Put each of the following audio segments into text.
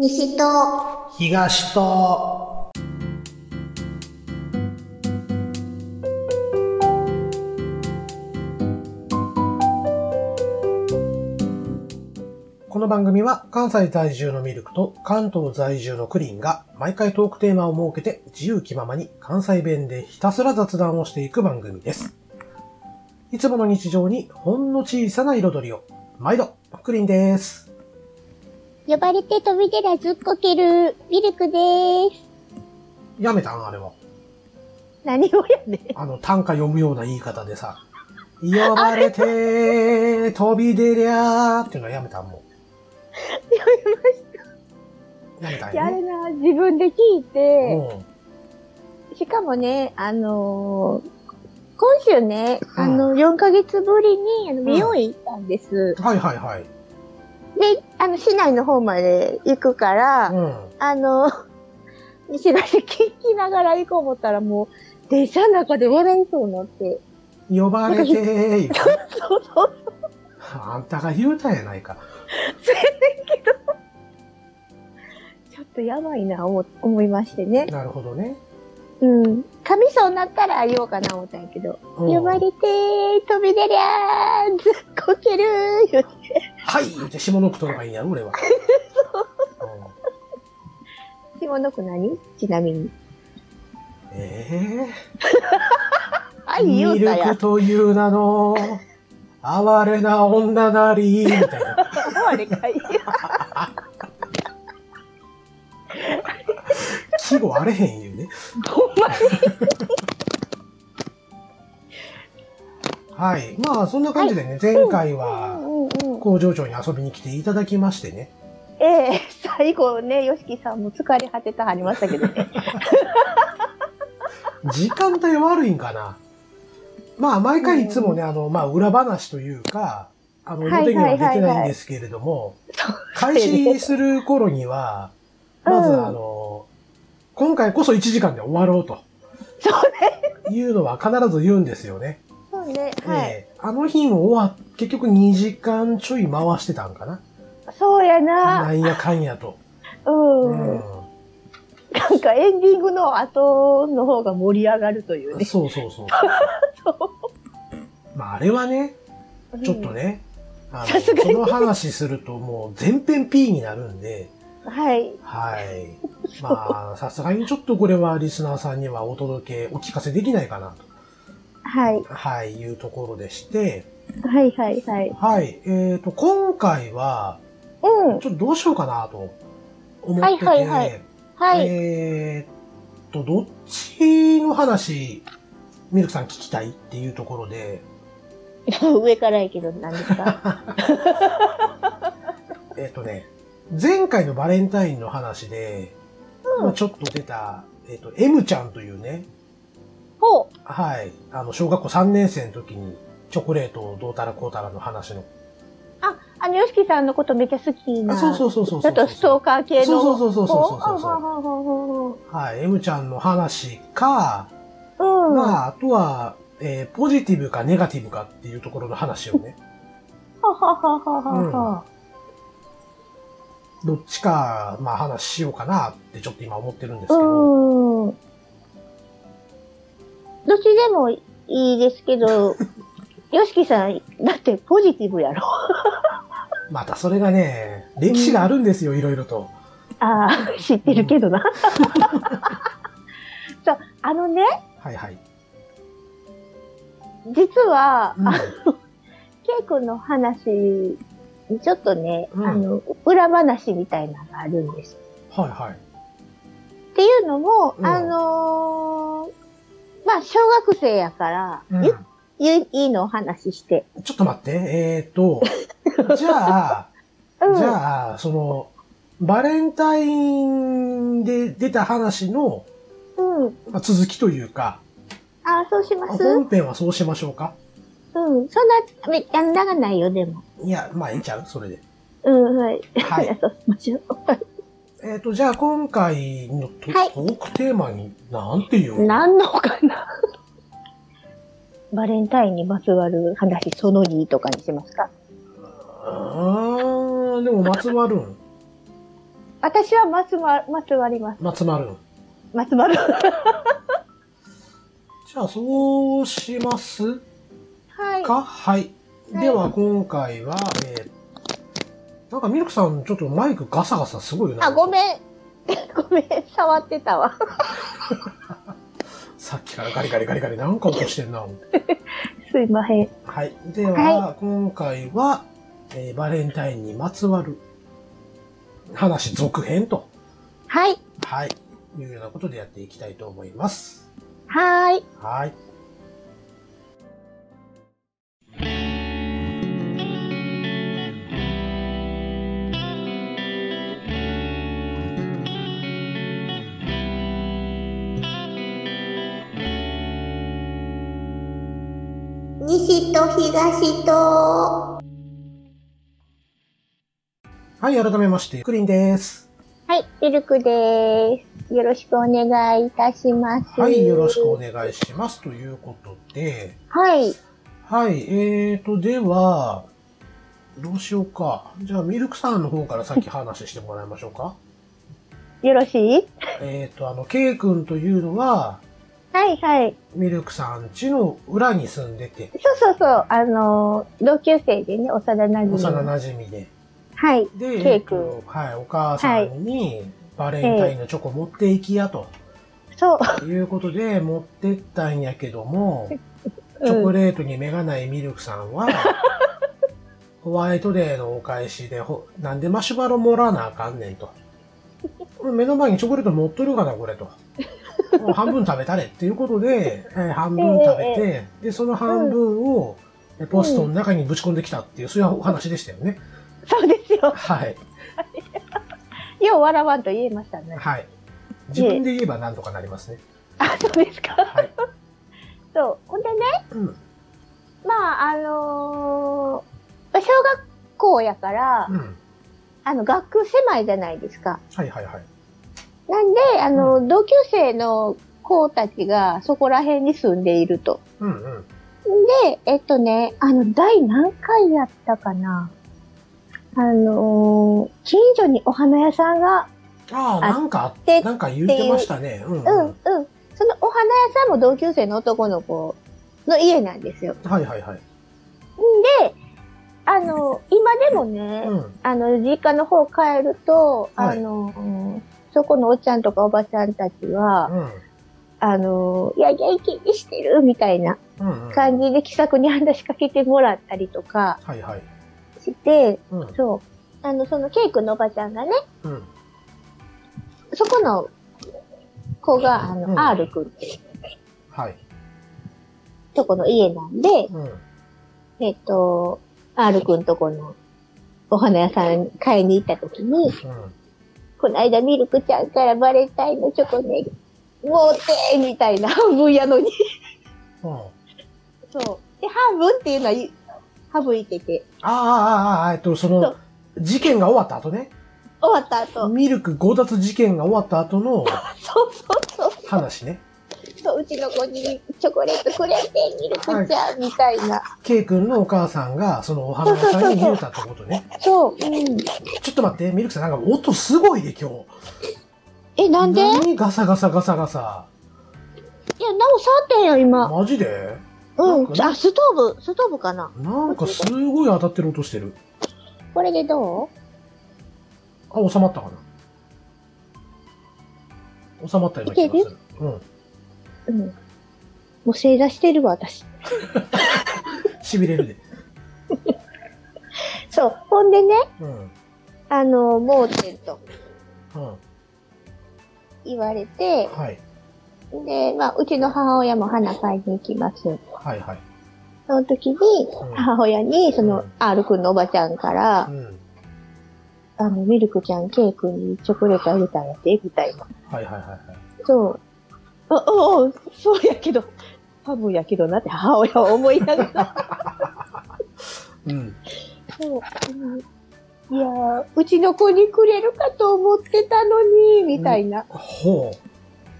西と東とこの番組は関西在住のミルクと関東在住のクリンが毎回トークテーマを設けて自由気ままに関西弁でひたすら雑談をしていく番組です。いつもの日常にほんの小さな彩りを。毎度、クリンです。呼ばれて飛び出らずっこけるミルクでーす。やめたん？あれは。何をやねん。あの、短歌読むような言い方でさ、呼ばれて、飛び出りゃーっていうのはやめたんもやめましう。やめたんやね。れな、自分で聞いて、うん。しかもね、あのー今週ね、うんあの、4ヶ月ぶりに、あの、美容院行ったんです。はいはいはい。で、あの、市内の方まで行くから、うん。あの、西 出し聞きながら行こう思ったらもう、電車の中で笑いそうになって。呼ばれてー言 うてそうそう。あんたが言うたやないか。そうやねんけど。ちょっとやばいな、思、思いましてね。なるほどね。うん。噛みそうになったら言おうかな思ったんやけど。うん呼ばれて飛び出りゃー、ずっこけるー、言うて。はい言うて下の句取ればいいんやろ、俺は。うん下の句何？ちなみに。え はい、えミル言うたやク。という名の、哀れな女なり、みたいな。あれかい。季語あれへん言うね。ほんまに。はい。まあ、そんな感じでね、前回は。工場長に遊びに来ていただきましてね。ええ最後ね、よしきさんも疲れ果てたはりましたけどね。時間帯悪いんかな。まあ、毎回いつもね、あの、まあ、裏話というか、あの、はい表には出てないんですけれども、開始する頃には、うんまずあの、今回こそ1時間で終わろうとそうね。いうのは必ず言うんですよね。そうね。はい。ええあの日も終わっ、結局2時間ちょい回してたんかな。そうやな。なんやかんやと。うん。うなんかエンディングの後の方が盛り上がるというん。ね。そうそうそう。そまあ、あれはね、う。ちょっとね、あの、さすがにその話するともう全編 P になるんで、うん。はい。はい。まあ、さすがにちょっとこれはリスナーさんにはお届け、お聞かせできないかなはい。と、はい、いうところでして、はいはいはい。はい。えっ、と、今回は、うん。ちょっとどうしようかなと思ってて、はいはいはいはい。えっと、どっちの話、ミルクさん聞きたいっていうところで、上からやけど何ですか？えっとね、前回のバレンタインの話で、うんまあちょっと出た、えっと、M ちゃんというね、ほう。はい、あの、小学校3年生の時に、チョコレートをどうたらこうたらの話の。あ、あの、よしきさんのことめっちゃ好きな。あそうそうそうそうち。ょっとストーカー系の。そうそうそうそうそうそうはい、M ちゃんの話か、ほうん。まあ、あとは、えーポジティブかネガティブかっていうところの話をね、はははははは。どっちか、まあ話しようかなってちょっと今思ってるんですけど、うん。どっちでもいいですけど、よしきさん、だってポジティブやろ。またそれがね、歴史があるんですよ、いろいろと。ああ、知ってるけどな。そう、あのね、はいはい。実は、うんケイ君の話にちょっとね、うんあの、裏話みたいなのがあるんです。はいはい。っていうのも、うんあのーまあ、小学生やから、うんゆゆいいのお話しして。ちょっと待って、えーっと、じゃあ、うん。じゃあ、その、バレンタインで出た話の、うん。まあ続きというか、あ、そうします本編はそうしましょうか。うん。そんな、めっちゃ長ないよ、でも。いや、まあいいんちゃう？それで。うん、はい。はい そうしましょう。はいえーっと、じゃあ今回のト,、はいトークテーマに、なんていう？何のかな？バレンタインにまつわる話、その2とかにしますか？あー、でもまつわるん？あ私はまつま、まつわります。まつまる。まつまる。じゃあ、そうします？はい。か？はい。はいでは、今回は、えー、なんかミルクさん、ちょっとマイクガサガサすごいな。あ、ごめん。ごめん、触ってたわ。さっきからガリガリガリガリなんか落としてんな。すいません。はい。では、は今回は、えーバレンタインにまつわる話続編と、はい。はい。いうようなことでやっていきたいと思います。はーい。はい。西と東と。はい、改めまして、クリンです。はい、ミルクです。よろしくお願いいたします。はい、よろしくお願いします。ということで、はい。はい、えーと、では、どうしようか。じゃあ、ミルクさんの方から先話してもらいましょうか。よろしい？えーと、あの、ケイ君というのは、はいはい。ミルクさん家の裏に住んでて、そうそうそう。あのー、同級生でね、幼馴染。幼馴染で。はい。で、ケイえーとはい、お母さんにバレンタインのチョコ持っていきやとそう。いうことで持ってったんやけども、チ うんョコレートに目がないミルクさんは、ホワイトデーのお返しで、ほなんでマシュマロもらわなあかんねんと。目の前にチョコレート持っとるかな、これと。もう半分食べたれっていうことで、えー半分食べて、で、その半分を、えポストの中にぶち込んできたっていう、そういうお話でしたよね。そうですよ。はい。よう笑わんと言えましたね。はい。自分で言えばなんとかなりますね。あ、そうですか。はい。そう。ほんでね、うん。まあ、あのー小学校やから、うん。あの、学区狭いじゃないですか。はいはいはい。なんで、あの、同級生の子たちがそこら辺に住んでいると。うんうん。で、えっとね、あの、第何回やったかなあのー近所にお花屋さんが、ああ、あなんかで、なんか言ってましたね。うん、うん。うん、うん。そのお花屋さんも同級生の男の子の家なんですよ。はいはいはい。で、あの、今でもね、うん。あの、実家の方帰ると、はいあの、うんそこのおっちゃんとかおばちゃんたちは、うん。あの、いやいや、いけにしてるみたいな。感じで気さくに話しかけてもらったりとか。して、うん。そう。あの、そのケイ君のおばちゃんがね、うん。そこの子が、あの、うん R 君っていうはい。とこの家なんで、うん。えっと、R 君とこのお花屋さん買いに行った時に、うん。この間ミルクちゃんからバレンタインのチョコね、もうてみたいな半分やのに。うん。そう。で、半分っていうのはゆ省いてて、ああ、ああ、ああ、えっと、その事件が終わった後ね。終わった後、ミルク強奪事件が終わった後の そうそうそう話ね。そう、うちの子にチョコレートくれて、ミルクちゃん、みたいな。ケイ君のお母さんが、そのお花屋さんに言うたってことね。そう、うん。ちょっと待って、ミルクさん、なんか音すごいで、今日。え、なんで？いや、何？ガサガサガサガサ。なお触ってんよ、今。マジで？うんあ、ストーブ、ストーブかな。なんかすごい当たってる音してる。これでどあ、収まったかな？収まったような気がする？うん。ううん。もう正座してるわ、私。痺れるで。そう。ほんでね、うん。あの、盲点とうん。言われて、はい。で、まあ、うちの母親も花買いに行きます。はいはい。その時にうん、母親に、そのうん、R 君のおばちゃんからう、ん。あの、ミルクちゃん、ケイ君にチョコレートあげたんやって、みたいな。はいはいはいはい。そう。あ、あ、あそうやけど、多分やけどなって母親は思いながら。うん。そう。うんいやー、うちの子にくれるかと思ってたのに、みたいなほ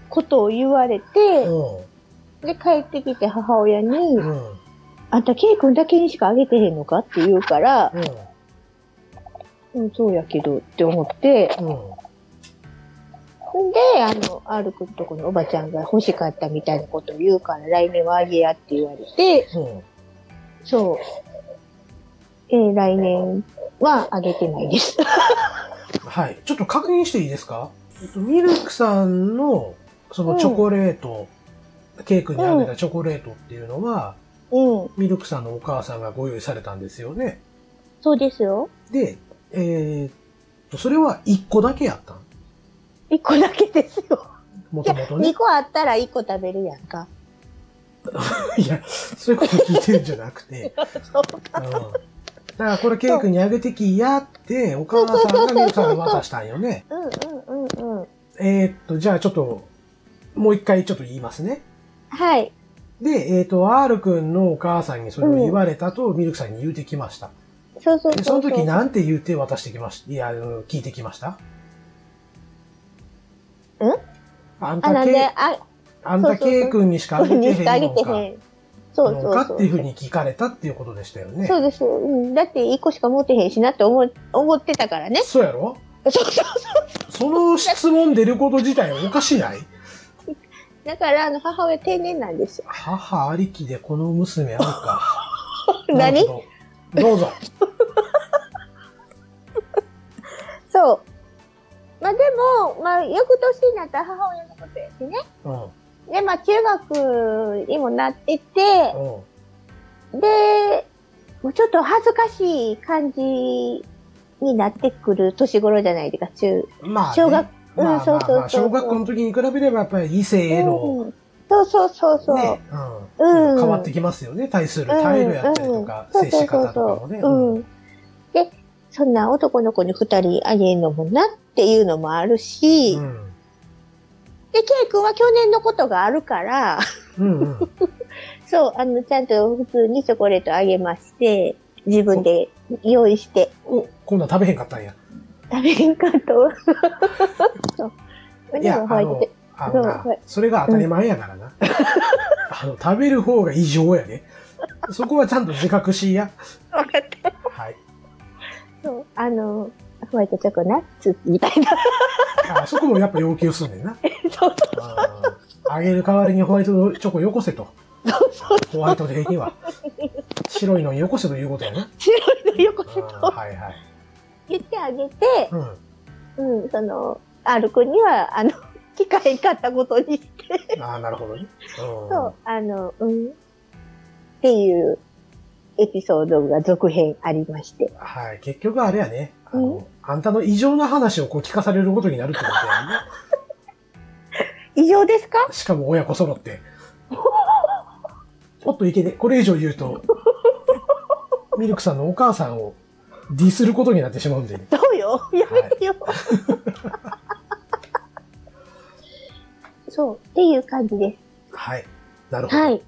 ことを言われう。て、うで、帰ってきて母親に、ん。うん。あんたケイ君だけにしかあげてへんのかって言うから、ううん、そうやけどって思って、ん。うん。で、あの、R くんとこのおばちゃんが欲しかったみたいなことを言うから、来年はあげやって言われて、うん。そう。えー来年はあげてないです。はい。ちょっと確認していいですか？えっと、ミルクさんの、そのチョコレート、ケイ君にあげたチョコレートっていうのは、うん。ミルクさんのお母さんがご用意されたんですよね。そうですよ。で、えーっと、それは1個だけやったん一個だけですよ。もともとね。個あったら一個食べるやんか。いや、そういうこと聞いてるんじゃなくて。そううん。だからこれケイ君にあげてきやって、お母さんがミルクさんに渡したんよね。うんうんうんうん。えーっと、じゃあちょっと、もう一回ちょっと言いますね。はい。で、えっ、と、R 君のお母さんにそれを言われたと、ミルクさんに言うてきました。そうそうそうで、その時なんて言うて渡してきましたいや、聞いてきました？んあんあ、なんで、たケイ、あ、あんたケイ君にしかあげてへんにしかあげのへん。そうのそうそう。かっていうふうに聞かれたっていうことでしたよね。そうです。うん。だって一個しか持ってへんしなって思、思ってたからね。そうやろ？そうそう。その質問出ること自体おかしない？だから、あの、母親定年なんですよ。母ありきでこの娘あるか。何？なるほどどうぞ。そう。まあでも、まあ、翌年になったら母親のことやしね。うん。で、まあ、中学にもなってて、うん。で、もうちょっと恥ずかしい感じになってくる年頃じゃないですか、中。まあ、ね、小学うんそうそうそう小学校の時に比べればやっぱり異性への、うんそうそうそうそう。ね、うん。うん変わってきますよね。対する態度やったりとか、接し方とかもね。うんうん。で、そんな男の子に二人あげるのもなっていうのもあるし、うん。で、ケイ君は去年のことがあるから、うんうん。そう、あの、ちゃんと普通にチョコレートあげまして、自分で用意してお、今度は食べへんかったんや。食べれんかと。そう。いや、あので、あのなそれが当たり前やからな。あの、食べる方が異常やね。そこはちゃんと自覚しいや。わかった。はい。そう、あの、ホワイトチョコナッツみたいな。あそこもやっぱ要求すんねんな。そうあーあげる代わりにホワイトチョコよこせと。そうそう。ホワイトデーには。白いのによこせということやな。白いのよこせとはいはい。言ってあげて、うん。うん、その、R 君には、あの、聞かへんかったことにして、ああ、なるほどね。うん。そう、あの、うん、っていうエピソードが続編ありまして。はい。結局あれやね。あの、うんあんたの異常な話をこう聞かされることになるってことやね。以上ですか？しかも親子揃って。おっといけね。これ以上言うと、ミルクさんのお母さんをディスることになってしまうんで、ね。そうよ？やめてよ。そう、っていう感じです。はい。なるほど。はい。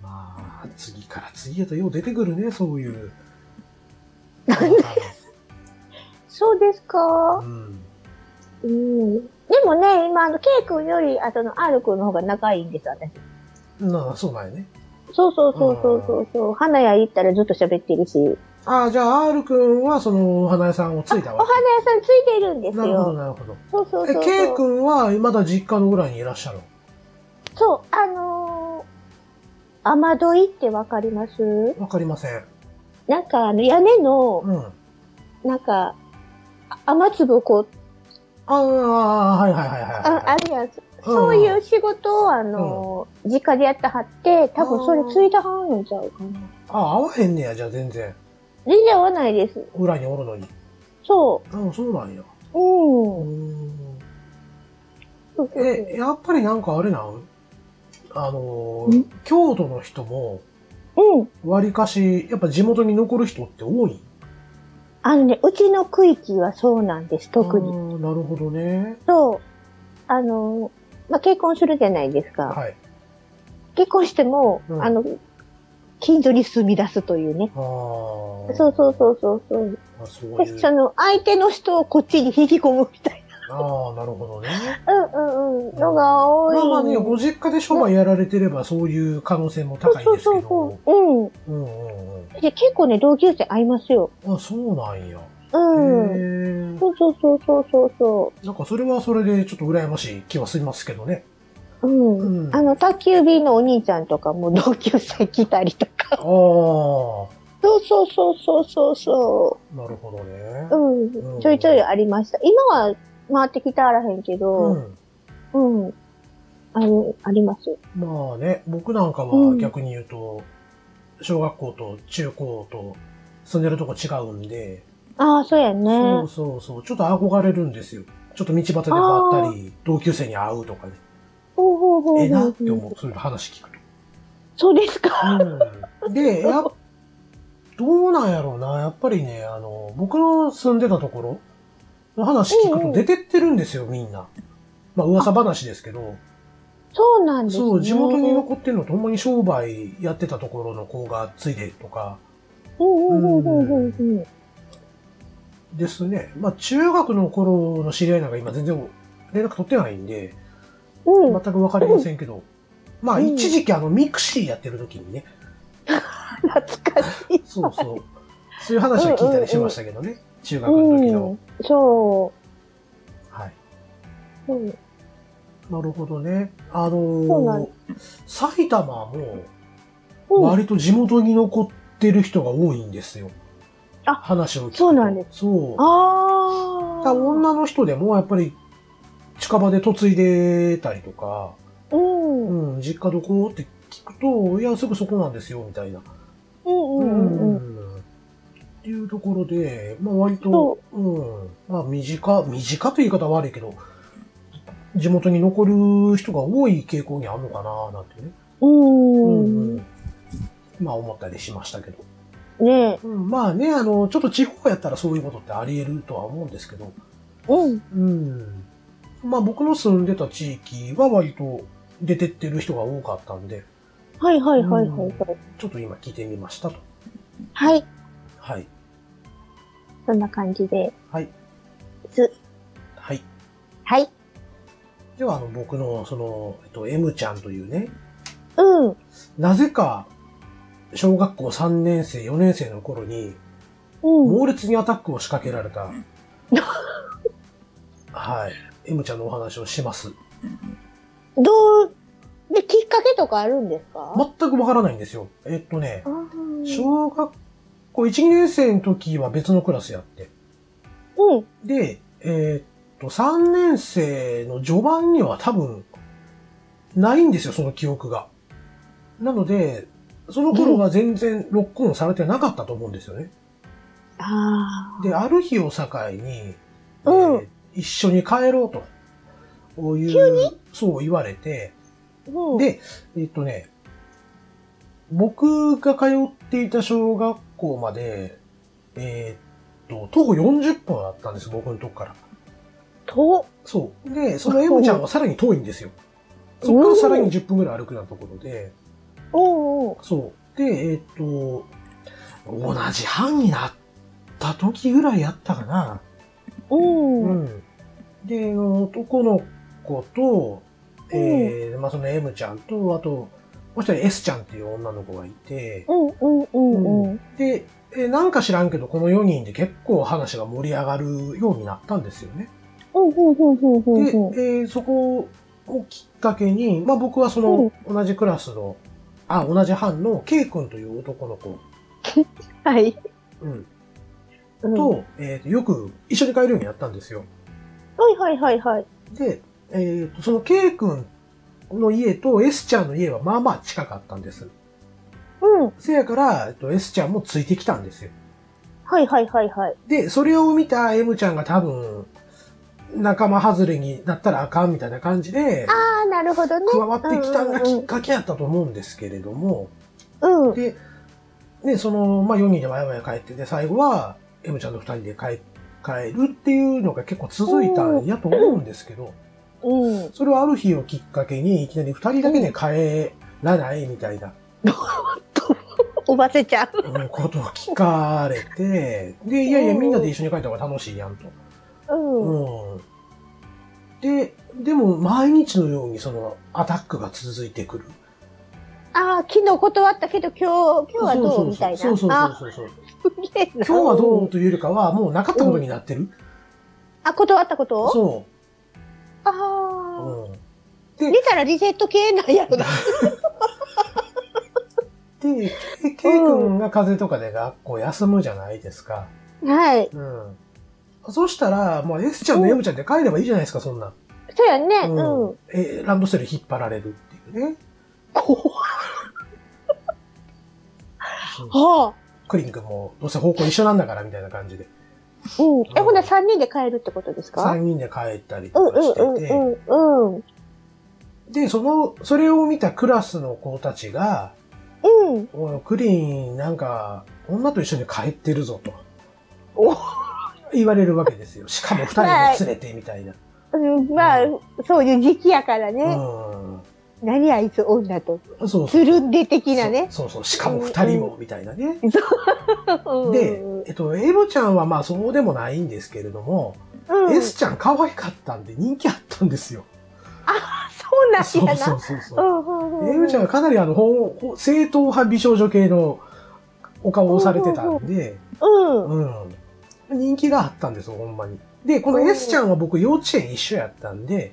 まあ、次から次へとよう出てくるね、そういう。そうですか？うん。うん。でもね、今、あの、K 君より、あとの R 君の方が仲いいんです、私。なあ、そうなんやね。そうそうそうそうそうそう。花屋行ったらずっと喋ってるし。ああ、じゃあ、R 君はそのお花屋さんをついたおわけ。花屋さんついてるんですなるほど、よ。なるほど。そうそうそうそう。え、K 君はまだ実家の裏にいらっしゃるそう、あのー、雨どいってわかります？わかりません。なんか、あの、屋根の、うん。なんか、あ雨粒をこう、ああ、はいはいはいはい。ああるやつ。そういう仕事を、あのー、実家でやってはって、多分それついたはんのちゃうかな。ああ、合わへんねや、じゃあ全然。全然合わないです。裏におるのに。そああ、そうなんや。う。うん。え、やっぱりなんかあれなん？あの京都の人も。うん。割かし、やっぱ地元に残る人って多い？あのね、うちの区域はそうなんです、特に。に。なるほどね。そう。あの、まあ、結婚するじゃないですか。はい。結婚しても、うんあの、近所に住み出すというね。ああ。そうそうそうそうそう。あそうで、いう。その、相手の人をこっちに引き込むみたいああ、なるほどね。な、うんうんうん、のが多い。まあまあね、ご実家で商売やられてればそういう可能性も高いんですけど。そうそうそう。うん。うんうんで、結構ね、同級生会いますよ。うん。あ、そうなんや。うん。へそうそうそうそうそうそなんかそれはそれでちょっと羨ましい気はしますけどね。う。うん。うんあの、宅急便のお兄ちゃんとかも同級生来たりとか。ああ、そうそうそうそうそうそなるほどね。う。ううんん。ちょいちょいありました。今は回ってきたあらへんけうど、ん。うん。ある、あります。まあね、僕なんかはうん逆に言うと、小学校と中高と住んでるとこ違うんで、ああ、そうやそねう。そうそう、ちょっと憧れるんですよ。ちょっと道端で回ったり、同級生に会うとかね。ほうほうほうほうええなって思う、そういう話聞くと。そうですか。うん。で、やっどうなんやろうな。やっぱりね、あの、僕の住んでたところの話聞くと出てってるんですよ、みんな。まあ、噂話ですけど。そうなんですね。そう、地元に残ってるのとほんまに商売やってたところの子がついでとかうんうんうんうんうんうん。ですね。まあ、中学の頃の知り合いなんか今全然連絡取ってないんで、うん。全くわかりませんけど。まあ、うん一時期あの、ミクシーやってる時にね、懐かしい。そうそう。そういう話は聞いたりしましたけどね。中学の時の。うん。そはい。う。うん。なるほどね。あのー、埼玉もうん、割と地元に残ってる人が多いんですよ。あ話を聞くと。そうなんですそう。ああ。女の人でもやっぱり近場で嫁いでたりとか、うん。うんうん、実家どこ？って聞くと、いや、すぐそこなんですよ、みたいな。うんうん。んっていうところで、まあ割そと、うん、まあ短、短という言い方は悪いけど、地元に残る人が多い傾向にあるのかな、なんてね。うん。うんまあ思ったりしましたけど。ねえ。うん、まあね、あの、ちょっと地方やったらそういうことってあり得るとは思うんですけど、うん。うん。まあ僕の住んでた地域は割と出てってる人が多かったんで、はいはいはいはいはい。ちょっと今聞いてみましたと。はい。はい。そんな感じで。はい。す。はい。はい。では、あの、僕の、その、えっと、M ちゃんというね、うん。なぜか、小学校3年生、4年生の頃に、うん。猛烈にアタックを仕掛けられた、はい。M ちゃんのお話をします。どう、で、きっかけとかあるんですか？全くわからないんですよ。えっとねあ、ー小学校1、2年生の時は別のクラスやって。うん。で、えーっと、3年生の序盤には多分、ないんですよ、その記憶が。なので、その頃は全然ロックオンされてなかったと思うんですよね。あで、ある日を境に、うんえー一緒に帰ろうと。こういう、そう言われて、あ。うん。で、えっとね、僕が通っていた小学校まで、えーっと、徒歩40分あったんです、僕のとこから。と、そう。で、その M ちゃんはさらに遠いんですよ。そこからさらに10分ぐらい歩くようなところで、おうおう。そう。で、えーっと、同じ班になった時ぐらいやったかな。うん。うん。うん。で、男の子と、えーまあその M ちゃんと、あと、もう一人 S ちゃんっていう女の子がいて、うんうんうんうん。で、えーなんか知らんけど、この4人で結構話が盛り上がるようになったんですよね。うんうんうんうで、うん。えーそこをきっかけに、まあ僕はその、同じクラスの、あ、同じ班の K 君という男の子、はい。うん、うんと、えーと、よく一緒に帰るようになったんですよ。はいはいはいはい。で、えーと、その K 君の家と S ちゃんの家はまあまあ近かったんです。うん。せやから、えっと、S ちゃんもついてきたんですよ。はいはいはいはい。で、それを見た M ちゃんが多分、仲間外れになったらあかんみたいな感じで、ああ、なるほどね。加わってきたのがきっかけやったと思うんですけれども、うん。で、で、その、まあ、4人でわやわや帰ってて、最後は、M ちゃんと2人で帰、帰るっていうのが結構続いたんやと思うんですけど、うん。それをある日をきっかけに、いきなり2人だけで帰らないみたいな、おばせちゃん。うんことを聞かれて、で、いやいや、みんなで一緒に帰った方が楽しいやんと。うん。うん。で、でも、毎日のようにその、アタックが続いてくる。あああ、昨日断ったけど今日、今日はどうみたいな。そうそうそうあそう今日はどうというよりかは、もうなかったことになってる。あ、断ったこと？そあう。あ。うん。出たらリセット系なんやろな。で、K 君が風邪とかで学校休むじゃないですか。はい。うん。そしたら、もう S ちゃんの M ちゃんで帰ればいいじゃないですか、そんな。そうやね。ううんん。え、ランドセル引っ張られるっていうね。怖 はクリン君もどうせ方向一緒なんだからみたいな感じで。あ。うん。え、ほんなら3人で帰るってことですか？3人で帰ったりうんとかしてうんて。うんうん。うん。で、その、それを見たクラスの子たちが、うん。クリーンなんか、女と一緒に帰ってるぞと。お言われるわけですよ。しかも二人も連れてみたいな。うんまあ、そういう時期やからうね。ん。何あいつ女と。そうそう。つるんで的なね。そうそう。しかも二人も、みたいなね。うんで、えっと、エロちゃんはまあそうでもないんですけれども、うん、S ちゃん可愛かったんで人気あったんですよ。そうなんやな。そうそうそう。エロちゃんはかなりあの、正統派美少女系のお顔をされてたんで、うん。うん。人気があったんですよ、ほんまに。で、この S ちゃんは僕幼稚園一緒やったんで、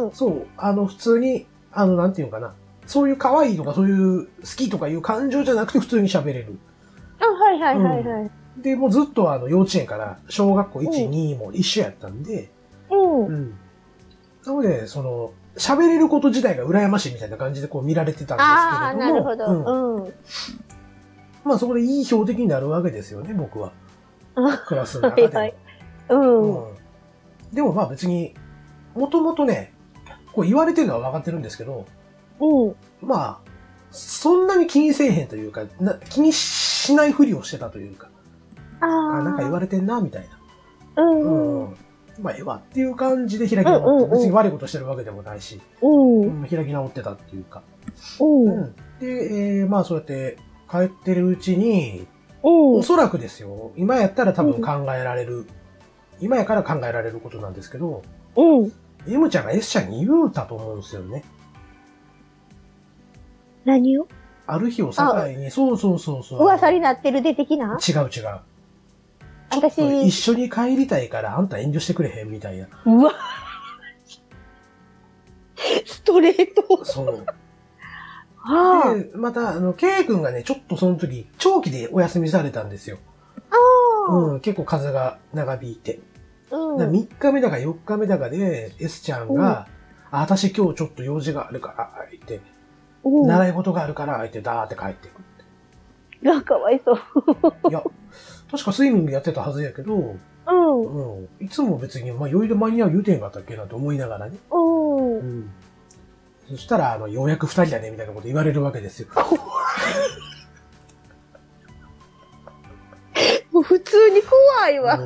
うん。そう、あの、普通に、あの、なんていうのかな。そういう可愛いとか、そういう好きとかいう感情じゃなくて普通に喋れる。あ、はいはいはいはい。で、もうずっとあの、幼稚園から小学校1、うん2も一緒やったんで、うん。うん。なので、その、喋れること自体が羨ましいみたいな感じでこう見られてたんああ、ですけれども。なるほうんど。うん。まあそこでいい標的になるわけですよね、僕は。クラスの中でも。はいはい。うん。うん。でもまあ別に、もともとね、こう言われてるのは分かってるんですけど、うん。まあ、そんなに気にせえへんというか、な気にしないふりをしてたというか、ああ。あなんか言われてんな、みたいうな。んうん。うん。まあ、ええわっていう感じで開き直って、うんうんうん別に悪いことしてるわけでもないし、うん。うん開き直ってたっていうか。う。うんん。で、えーまあそうやって帰ってるうちに、うんお。そらくですよ、今やったら多分考えられる、今やから考えられることなんですけど、うん。M ちゃんが S ちゃんに言うたと思うんですよね。何を？ある日を境に、そうそうそうそう。噂になってるで的な？違う違う。私、一緒に帰りたいからあんた遠慮してくれへんみたいな。うわ。ストレート。そう。はで、また、あの、K 君がね、ちょっとその時、長期でお休みされたんですよ。あ。あうん、結構風が長引いて。あ。うん。3日目だか4日目だかで、S ちゃんが、あ、私今日ちょっと用事があるから、言って、うん。習い事があるから、言って、ダーって帰ってくる。がかわいそう。いや、確かスイミングやってたはずやけど、うん。うん、いつも別に、まあ、余裕で間に合う言うてんかったっけなと思いながらね。うん。うん。そしたら、あの、ようやく二人だね、みたいなこと言われるわけですよ。もう普通に怖いわ。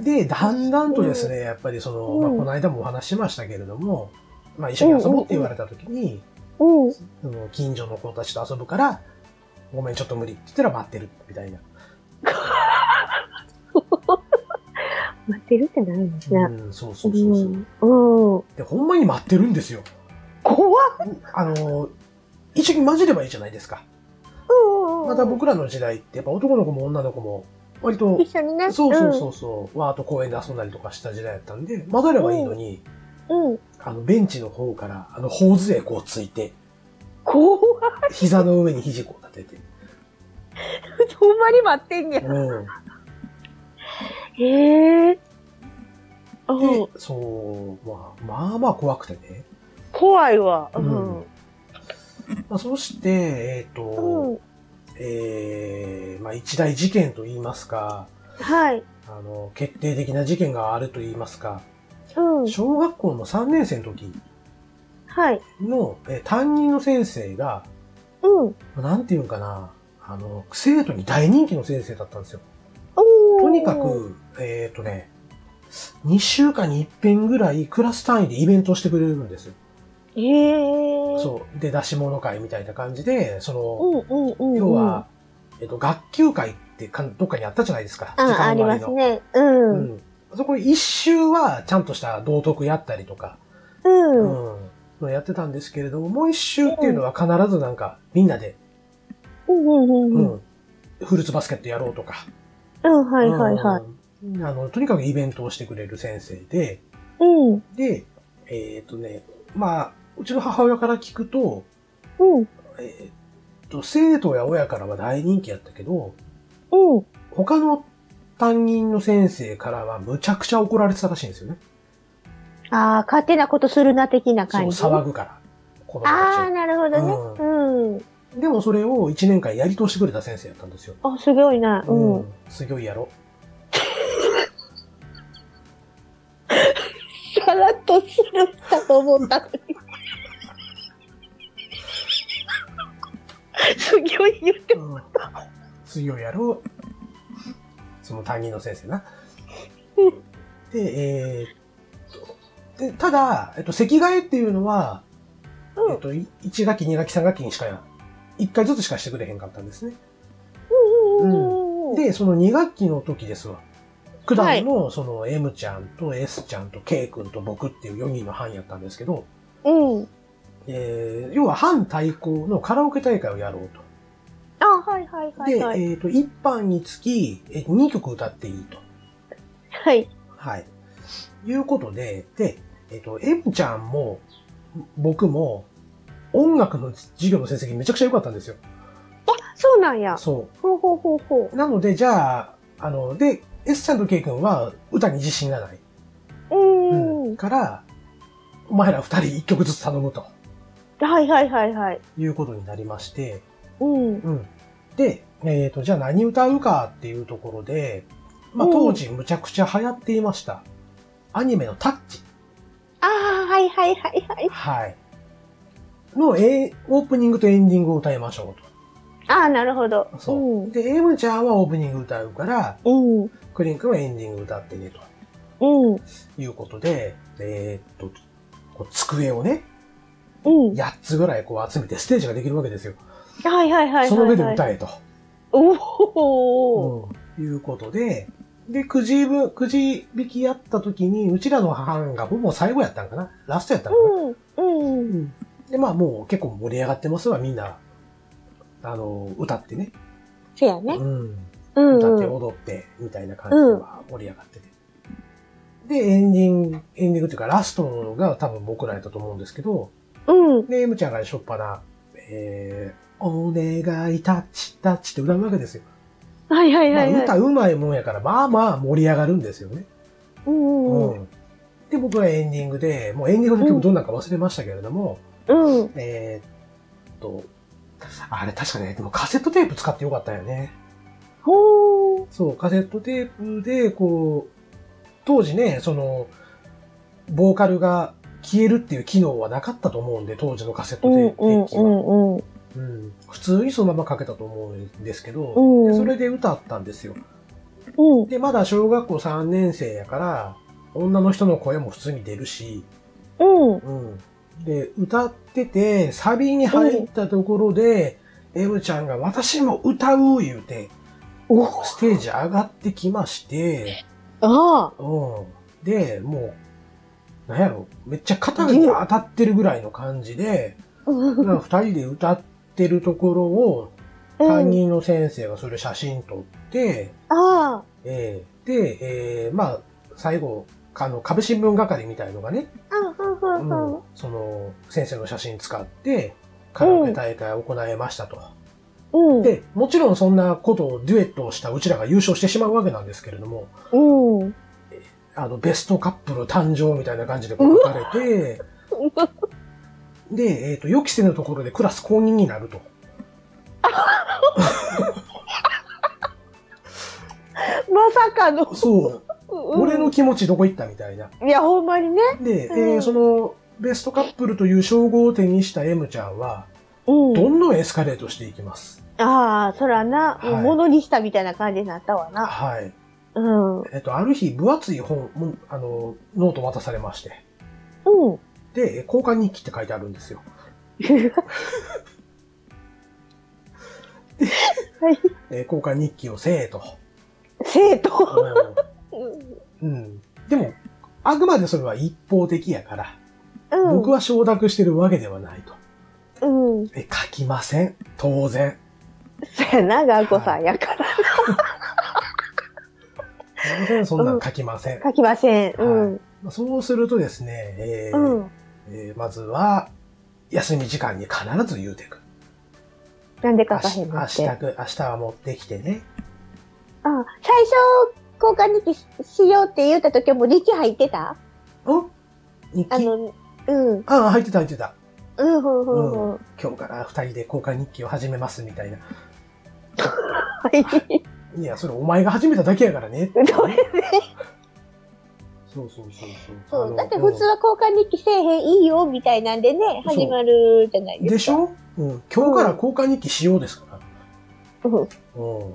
で、だんだんとですね、やっぱりその、うんまあ、この間もお話ししましたけれども、まあ、一緒に遊ぼうって言われた時に、うん。その近所の子たちと遊ぶから、ごめん、ちょっと無理って言ったら待ってる、みたいな。待ってるってなるんですね。うん、そうそうそうそう、うん。うん。で、ほんまに待ってるんですよ。怖っ。あの、一緒に混じればいいじゃないですか。うん。また僕らの時代って、やっぱ男の子も女の子も、割と、一緒にね。そうそうそうそう、わーっと公園で遊んだりとかした時代やったんで、混ざればいいのに、うん。うん。あの、ベンチの方から、あの、頬杖こうついて、怖っ。膝の上に肘こう立てて。ほんまに待ってんや。うん。へえ。うん。で、そう、まあ、まあまあ怖くてね。怖いわ。ううんん。まあ、そして、えっ、と、うん。えー、まあ一大事件と言いますか、はい。あの、決定的な事件があると言いますか、うん。小学校の3年生の時はい。の、えー担任の先生が、うん。なんていうんかな、あの、生徒に大人気の先生だったんですよ。とにか、く、えっ、とね、2週間に一遍ぐらいクラス単位でイベントをしてくれるんですよ。へえ。そう。で、出し物会みたいな感じで、その、うんうんうんうん。要は、えっ、と、学級会ってかんどっかにあったじゃないですか。時あ、あり間割の。ますね。う。うんん。そこに一周はちゃんとした道徳やったりとか、う。うんん。のをやってたんですけれども、もう一周っていうのは必ずなんか、みんなで、うんうんうんううん。ん、フルーツバスケットやろうとか、うん、はいはいはい。うんあの、とにかくイベントをしてくれる先生で、うん。で、えっ、とね、まあ、うちの母親から聞くと、うん。えっ、と、生徒や親からは大人気やったけど、うん。他の担任の先生からはむちゃくちゃ怒られてたらしいんですよね。ああ、勝手なことするな的なそう、感じ。騒ぐから。ああ、たなるほどね。うん。ち。でもそれを1年間やり通してくれた先生やったんですよ。あ、すごいな。うん。すごいやろ。するかと思ったのに。すごい言って。うん。強いやろ。その担任の先生な。で、えーっと、で、ただ、えっと、席替えっていうのは、うんえっと、い1学期、2学期、3学期にしかや、1回ずつしかしてくれへんかったんですね。うん。で、その2学期の時ですわ。九段の、その M ちゃんと S ちゃんと K 君と僕っていう4人の班やったんですけど、うん。えー要は班対抗のカラオケ大会をやろうと。あ、はいはいはいで、はい。えっ、と、1班につき、えー2曲歌っていいと。はい。はい。いうことで、で、えっ、と、M ちゃんも、僕も、音楽の授業の成績めちゃくちゃ良かったんですよ。そうなんや。そほうほうほうほう。なので、じゃあ、あの、で、S ちゃんと K 君は歌に自信がない。う。うん。うんから、お前ら二人一曲ずつ頼むとはいはいはいはい。いうことになりまして、うん。うん。で、えっ、と、じゃあ何歌うかっていうところで、まあうん当時むちゃくちゃ流行っていました。アニメのタッチ。ああ、はいはいはいはい。はい。の、えオープニングとエンディングを歌いましょうああ、なるほど。と。そう。うん。で、エムちゃんはオープニング歌うから、うん。クリン君はエンディング歌ってね、うん。ということで、えーっと、こう机をね、うん。8つぐらいこう集めてステージができるわけですよ。はいはいはいはい。その上で歌えと。おお。うんいうことで、で、くじぶ、くじ引きやった時に、うちらの班がほぼ最後やったんかなラストやったんかな、うん。うん。で、まあもう結構盛り上がってますわ、みんな。あの、歌ってね。せやね。うん。うん。歌って踊って、みたいな感じでは盛り上がってて。で、エンディング、エンディングっていうかラストが多分僕らやったと思うんですけど、うん。で、M ちゃんがしょっぱな、えー、お願いタッチ、タッチって歌うわけですよ。はいはいまあ、はいはい。歌うまいもんやから、まあまあ盛り上がるんですよね。うんうんうん。で、僕はエンディングで、もうエンディングの曲どんなんか忘れましたけれども、うん。えーっと、あれ確かね、でもカセットテープ使ってよかったよね。ほー。そう、カセットテープで、こう、当時ね、その、ボーカルが消えるっていう機能はなかったと思うんで、当時のカセットうんテうんープ機は。うん普通にそのままかけたと思うんですけど、うんでそれで歌ったんですよ。うん。で、まだ小学校3年生やから、女の人の声も普通に出るし、うん。うん。で、歌ってて、サビに入ったところで、エムちゃんが私も歌う言うて、おステージ上がってきまして、ああ。うん。で、もう、なんやろ、めっちゃ肩に当たってるぐらいの感じで、二人で歌ってるところを、担任の先生がそれ写真撮って、ああ。えーで、えーまあ、最後、あの、壁新聞係みたいのがね、うん、その、先生の写真使って、カラオケ大会を行いましたと。うん。で、もちろんそんなことをデュエットをしたうちらが優勝してしまうわけなんですけれども、うん。あの、ベストカップル誕生みたいな感じで書かれて、で、えっ、と、予期せぬところでクラス公認になると。まさかの。そう。俺のう気持ちどこ行ったみたいな。ん。いや、ほんまにね。で、うんえーその、ベストカップルという称号を手にした M ちゃんは、うん。どんどんエスカレートしていきます。ああ、そらな、はいもにしたみたいな感じになったわな。はい。うん。うん。えっと、ある日、分厚い本、もあの、ノート渡されまして。で、え交換日記って書いてあるんですよ。はい。えー交換日記をせーと。生徒。うんうん。でも、あくまでそれは一方的やから。うん。僕は承諾してるわけではないと。うん。え、書きません？当然。そやな、頑固さんやから。当然そんなん書きません。書きません。うん。まあそうするとですね、えーうん。えーまずは、休み時間に必ず言うてく。なんで書かへんの明日って。あ、明日は持ってきてね。最初、交換日記しようって言った時はもう日記入ってた？ん？日記？あの、うん。ああ、入ってた入ってた。うん、ほうほうほう。今日から二人で交換日記を始めますみたいな。はい。いや、それお前が始めただけやからね。そうそうそうそう。そう。だって普通は交換日記せえへん、いいよ、みたいなんでね、そう始まるじゃないですか。でしょ？うん。今日から交換日記しようですから。うん。うん。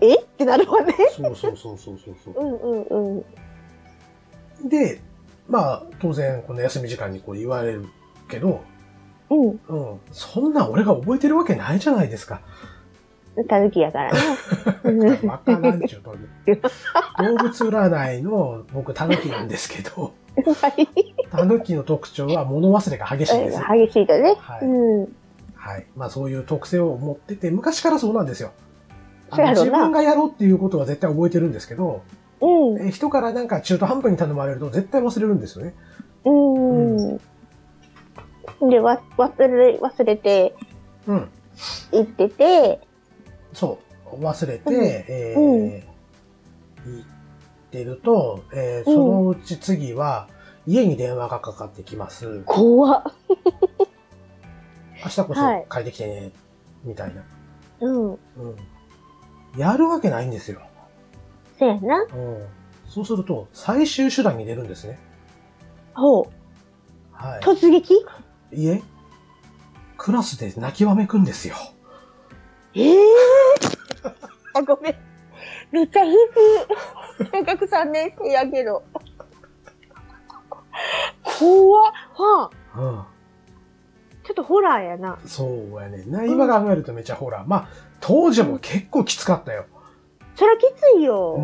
え？ってなるわね。そうそうそうそうそうそうう。んうんうん。で、まあ、当然、この休み時間にこう言われるけど、うん。うん。そんなん俺が覚えてるわけないじゃないですか。たぬきやからね。うんわからんちゅうとり。動物占いの僕、タヌキなんですけど、はい。タヌキの特徴は物忘れが激しいんですよ。激しいとね。はいうん。はい。まあそういう特性を持ってて、昔からそうなんですよ。自分がやろうっていうことは絶対覚えてるんですけど、うん。え人からなんか中途半端に頼まれると絶対忘れるんですよね。うん。で、わ、忘れ、忘れてうん。行ってて、そう。忘れて、うんえーうん言ってると、えーそのうち次は、家に電話がかかってきます。怖っ。明日こそはい帰ってきてね、みたいな。うん。うん。やるわけないんですよ。そうやな。うん。そうすると、最終手段に出るんですね。ほう。は突撃？い。いえ、クラスで泣きわめくんですよ。ええあ、ごめん。めっちゃ皮膚。小学3年生やけど。怖っ。はあ。うん。ちょっとホラーやな。そうやねんな。今考えるとめっちゃホラー。まあ、当時も結構きつかったよ。そらきついうん。よ。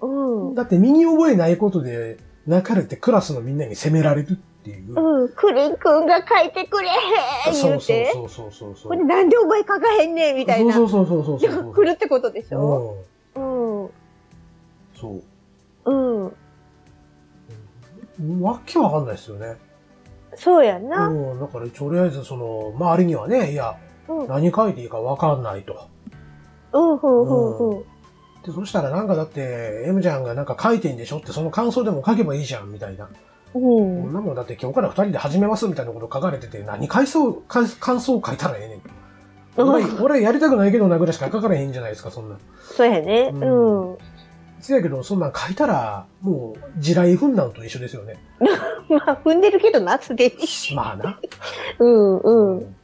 うん。だって身に覚えないことで泣かれてクラスのみんなに責められるっていう。うん。クリンくんが書いてくれへんそうそう言うて。そうそうそうそう。これなんでお前書かへんねんみたいな。そうそうそうそうそうそう。来るってことでしょ？うん。うん。そう。うん。わけわかんないですよね。そうやな。うん。だから、とりあえず、その、周りにはね、いや、うん。うん、何書いていいかわかんないと。うん、うん、うん。で、そしたらなんかだって、M ちゃんがなんか書いてんでしょって、その感想でも書けばいいじゃん、みたいな。うんこんなもんだって今日から二人で始めますみたいなこと書かれてて、何感想、感感想書いたらええねん。俺、俺やりたくないけどなぐらいしか書かれへんじゃないですか、そんな。そうやね。ううんん。せやけど、そんなん書いたら、もう、地雷踏んだのと一緒ですよね。まあ、踏んでるけどな、すでに。まあな。うん、うん。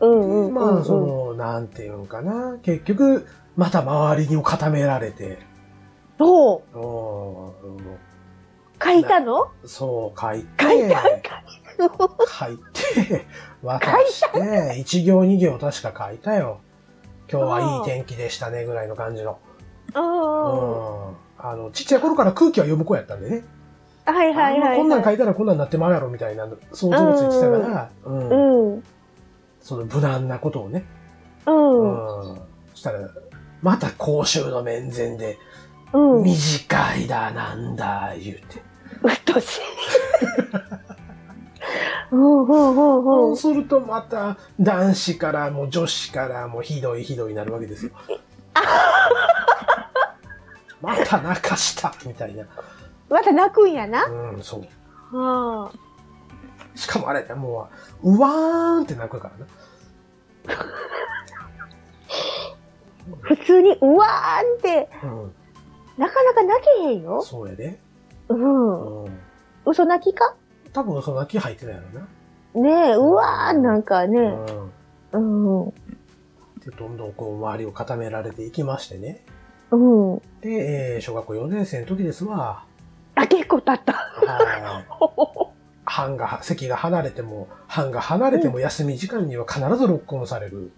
うん、うん。まあ、その、なんていうんかな。結局、また周りに固められて、どううん書いたの？そう、書いて、書いた書いて、渡して、一行二行確か書いたよ。今日はいい天気でしたね、ぐらいの感じの。うん。うん。あの、ちっちゃい頃から空気は読む子やったんでね。はいはいはい。こんなん書いたらこんなんなってまうやろ、みたいな想像がついてたから、うん。その無難なことをね。うん。うん。そしたら、また公衆の面前で、短いだ、なんだ、言うて。としい。うそううん。するとまた、男子からも女子からもひどいひどいになるわけですよ。また泣かした、みたいな。また泣くんやな？うん、そう。はあ。しかもあれ、もう、うわーんって泣くからな。普通に、うわーんって、うん。なかなか泣けへんよ。そうやで。うん。うん。嘘泣きか？多分その泣き入ってたやろな。ねえ、うわーなんかね。うん。うん。で、どんどんこう周りを固められていきましてね。うん。で、えー小学校4年生の時ですわ。あ、結構経った。はい。班が、席が離れても、班が離れても休み時間には必ずロックオンされる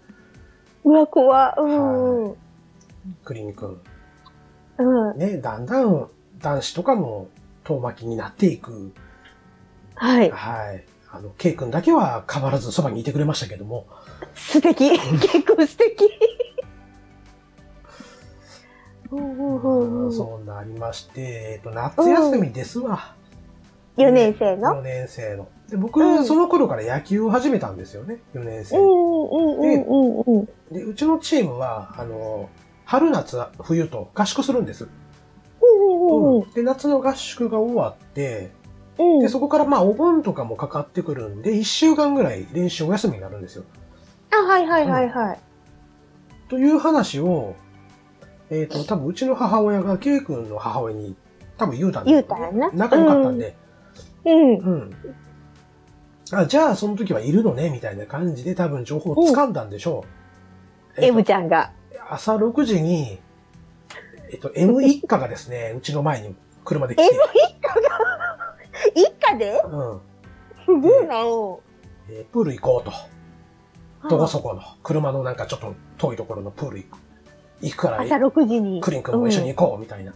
うわ、怖うん。うん。クリン君。うん。ね、だんだん男子とかも遠巻きになっていく。はい。はい。あの、ケイ君だけは変わらずそばにいてくれましたけども。素敵。結構素敵。そうなりまして、えっと、夏休みですわ。4年生の？4年生の。で僕、うんその頃から野球を始めたんですよね。4年生。で、うちのチームは、あの、春夏冬と合宿するんです。うんうんで、夏の合宿が終わって、うん。で、そこからまあお盆とかもかかってくるんで、1週間ぐらい練習お休みになるんですよ。あ、はいはいはいはい。という話を、えっ、と、多分うちの母親が、ケイ君の母親に多分言うたんです言うたんやな仲良かったんで、うん。うん。あ、じゃあその時はいるのね、みたいな感じで多分情報を掴んだんでしょう。えっと M ちゃんが。朝6時に、えっと、M 一家がですね、うちの前に車で来 M て、一家が？一家で？うん、すげえな、うん。えープール行こうと。どこそこの、車のなんかちょっと遠いところのプール行く。行くから、朝6時に。クリン君も一緒に行こう、みたいな。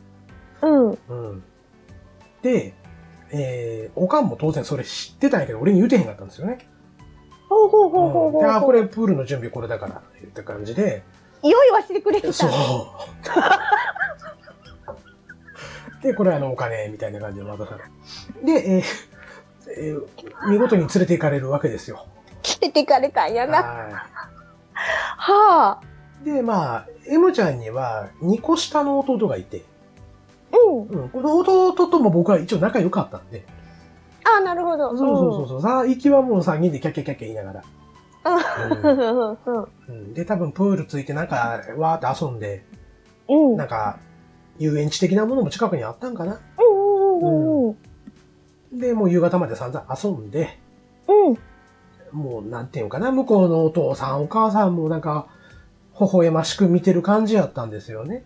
うん。うん。で、えー、おかんも当然それ知ってたんやけど、俺に言うてへんかったんですよね。ほうほうほうほうほう。うんで、あ、これプールの準備これだから、言った感じで、用意はしてくれてた。そう。で、これあのお金、みたいな感じで渡されで、えーえー見事に連れて行かれるわけですよ。連れてかれたんやな。ははあ。い。で、まあ、M ちゃんには2個下の弟がいて、うん。うん、この弟とも僕は一応仲良かったんで、あ、なるほど。そうそうそうそう、さあ、行きはもう3人でキャッキャキャッキャ言いながら。うん。うん、で、多分プールついてなんか、わーって遊んで、うん。なんか、遊園地的なものも近くにあったんかな。うん。で、もう夕方まで散々遊んで、うん。もうなんていうのかな、向こうのお父さん、お母さんもなんか、微笑ましく見てる感じやったんですよね。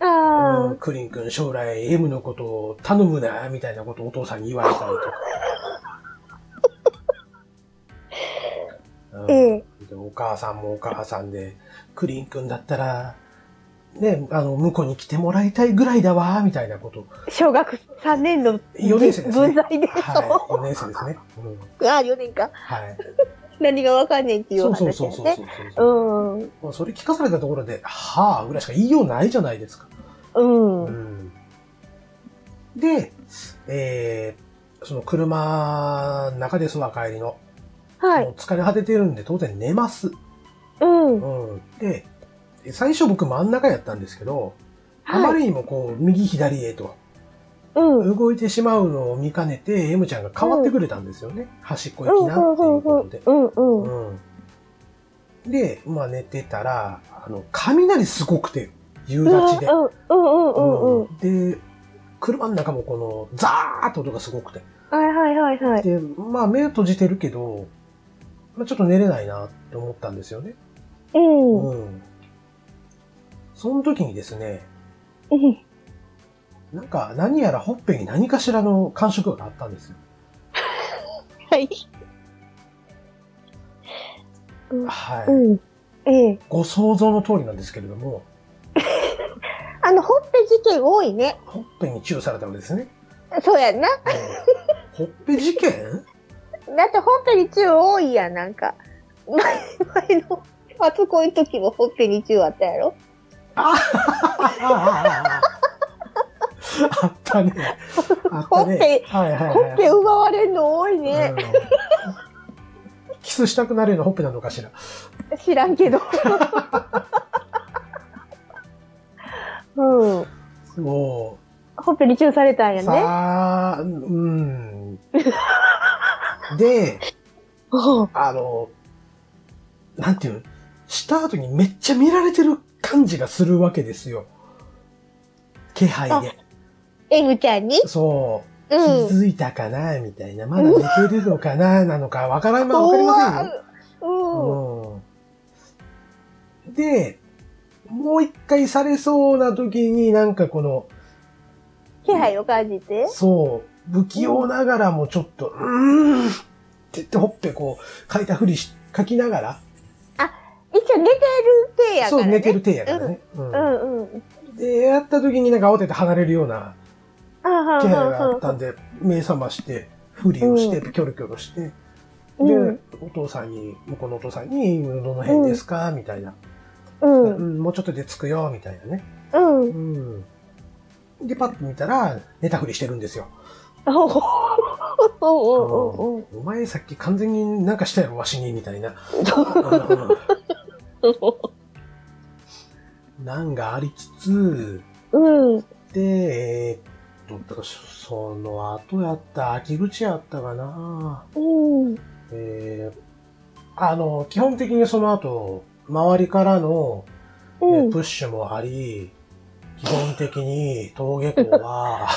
うん、あクリン君将来 M のことを頼むな、みたいなことをお父さんに言われたりとか。うんあ。ええ。でお母さんもお母さんで、クリン君だったら、ね、あの、向こうに来てもらいたいぐらいだわ、みたいなことを。小学3年の4年生ですね。文在で、はい、そ4年生ですね。うん、う。あ、4年か。はい。何がわかんねんっていうそう話そうそう。そうそうそう。うん。まあそれ聞かされたところで、はあ、ぐらいしか言いようないじゃないですか。うん。ううん。ん。で、えー、その車の中ですわ、帰りの。はい。疲れ果ててるんで当然寝ます。うん。うん。で、最初僕真ん中やったんですけど、あまはい。りにもこう、右左へとうん。動いてしまうのを見かねて、M ちゃんが変わってくれたんですよね。端っこ行きなっていうことで。うんうん。うん。で、まあ寝てたら、あの、雷すごくて、夕立で。うんうんうんうんうん。うんで、車の中もこの、ザーッと音がすごくて。はいはいはいはい。で、まあ目閉じてるけど、まあちょっと寝れないなって思ったんですよね。うん。うん。その時にですね、うん。なんか何やらほっぺに何かしらの感触があったんですよ。はい。はい。うん。ええ。ご想像の通りなんですけれども、あの、ほっぺ事件多いね。ほっぺにチューされたわけですね。そうやんな。うんほっぺ事件？だってほっぺにチュー多いやん、なんか。前、前の初恋の時もほっぺにチューあったやろああったね。あったね。ほっぺはいはいはい。ほっぺ奪われんの多いね。うんキスしたくなるようなほっぺなのかしら。知らんけど。うん。もほっぺにチューされたんう、やね。さあ、うん。で、うんあの、なんていうの？した後にめっちゃ見られてる感じがするわけですよ。気配で。M ちゃんに？そう。気うん。づいたかなみたいな。まだ寝てるのかな？なのかわからん、まあわかりませんよ。うん。うん。で、もう一回されそうな時になんかこの、気配を感じて？そう、不器用ながらもちょっと、うーんって言ってほっぺこう、書いたふりし、書きながら、一応寝てる手やからね。そう寝てる手やからね。うんうんうん。で、やった時になんか慌てて離れるような気配があったんで、目覚まして、ふりをして、キョロキョロして、で、うんお父さんに、向こうのお父さんに、どの辺ですか、みたいな。うん。もうちょっとで着くよ、みたいなね。うん。うん。で、パッと見たら、寝たふりしてるんですよ。お前さっき完全になんかしたやろ、わしに、みたいな。おなんがありつつ、うん。で、えーっと、その後やった、秋口やったかな。うん。えーあの、基本的にその後、周りからの、えーうん。プッシュもあり、基本的に登下校は、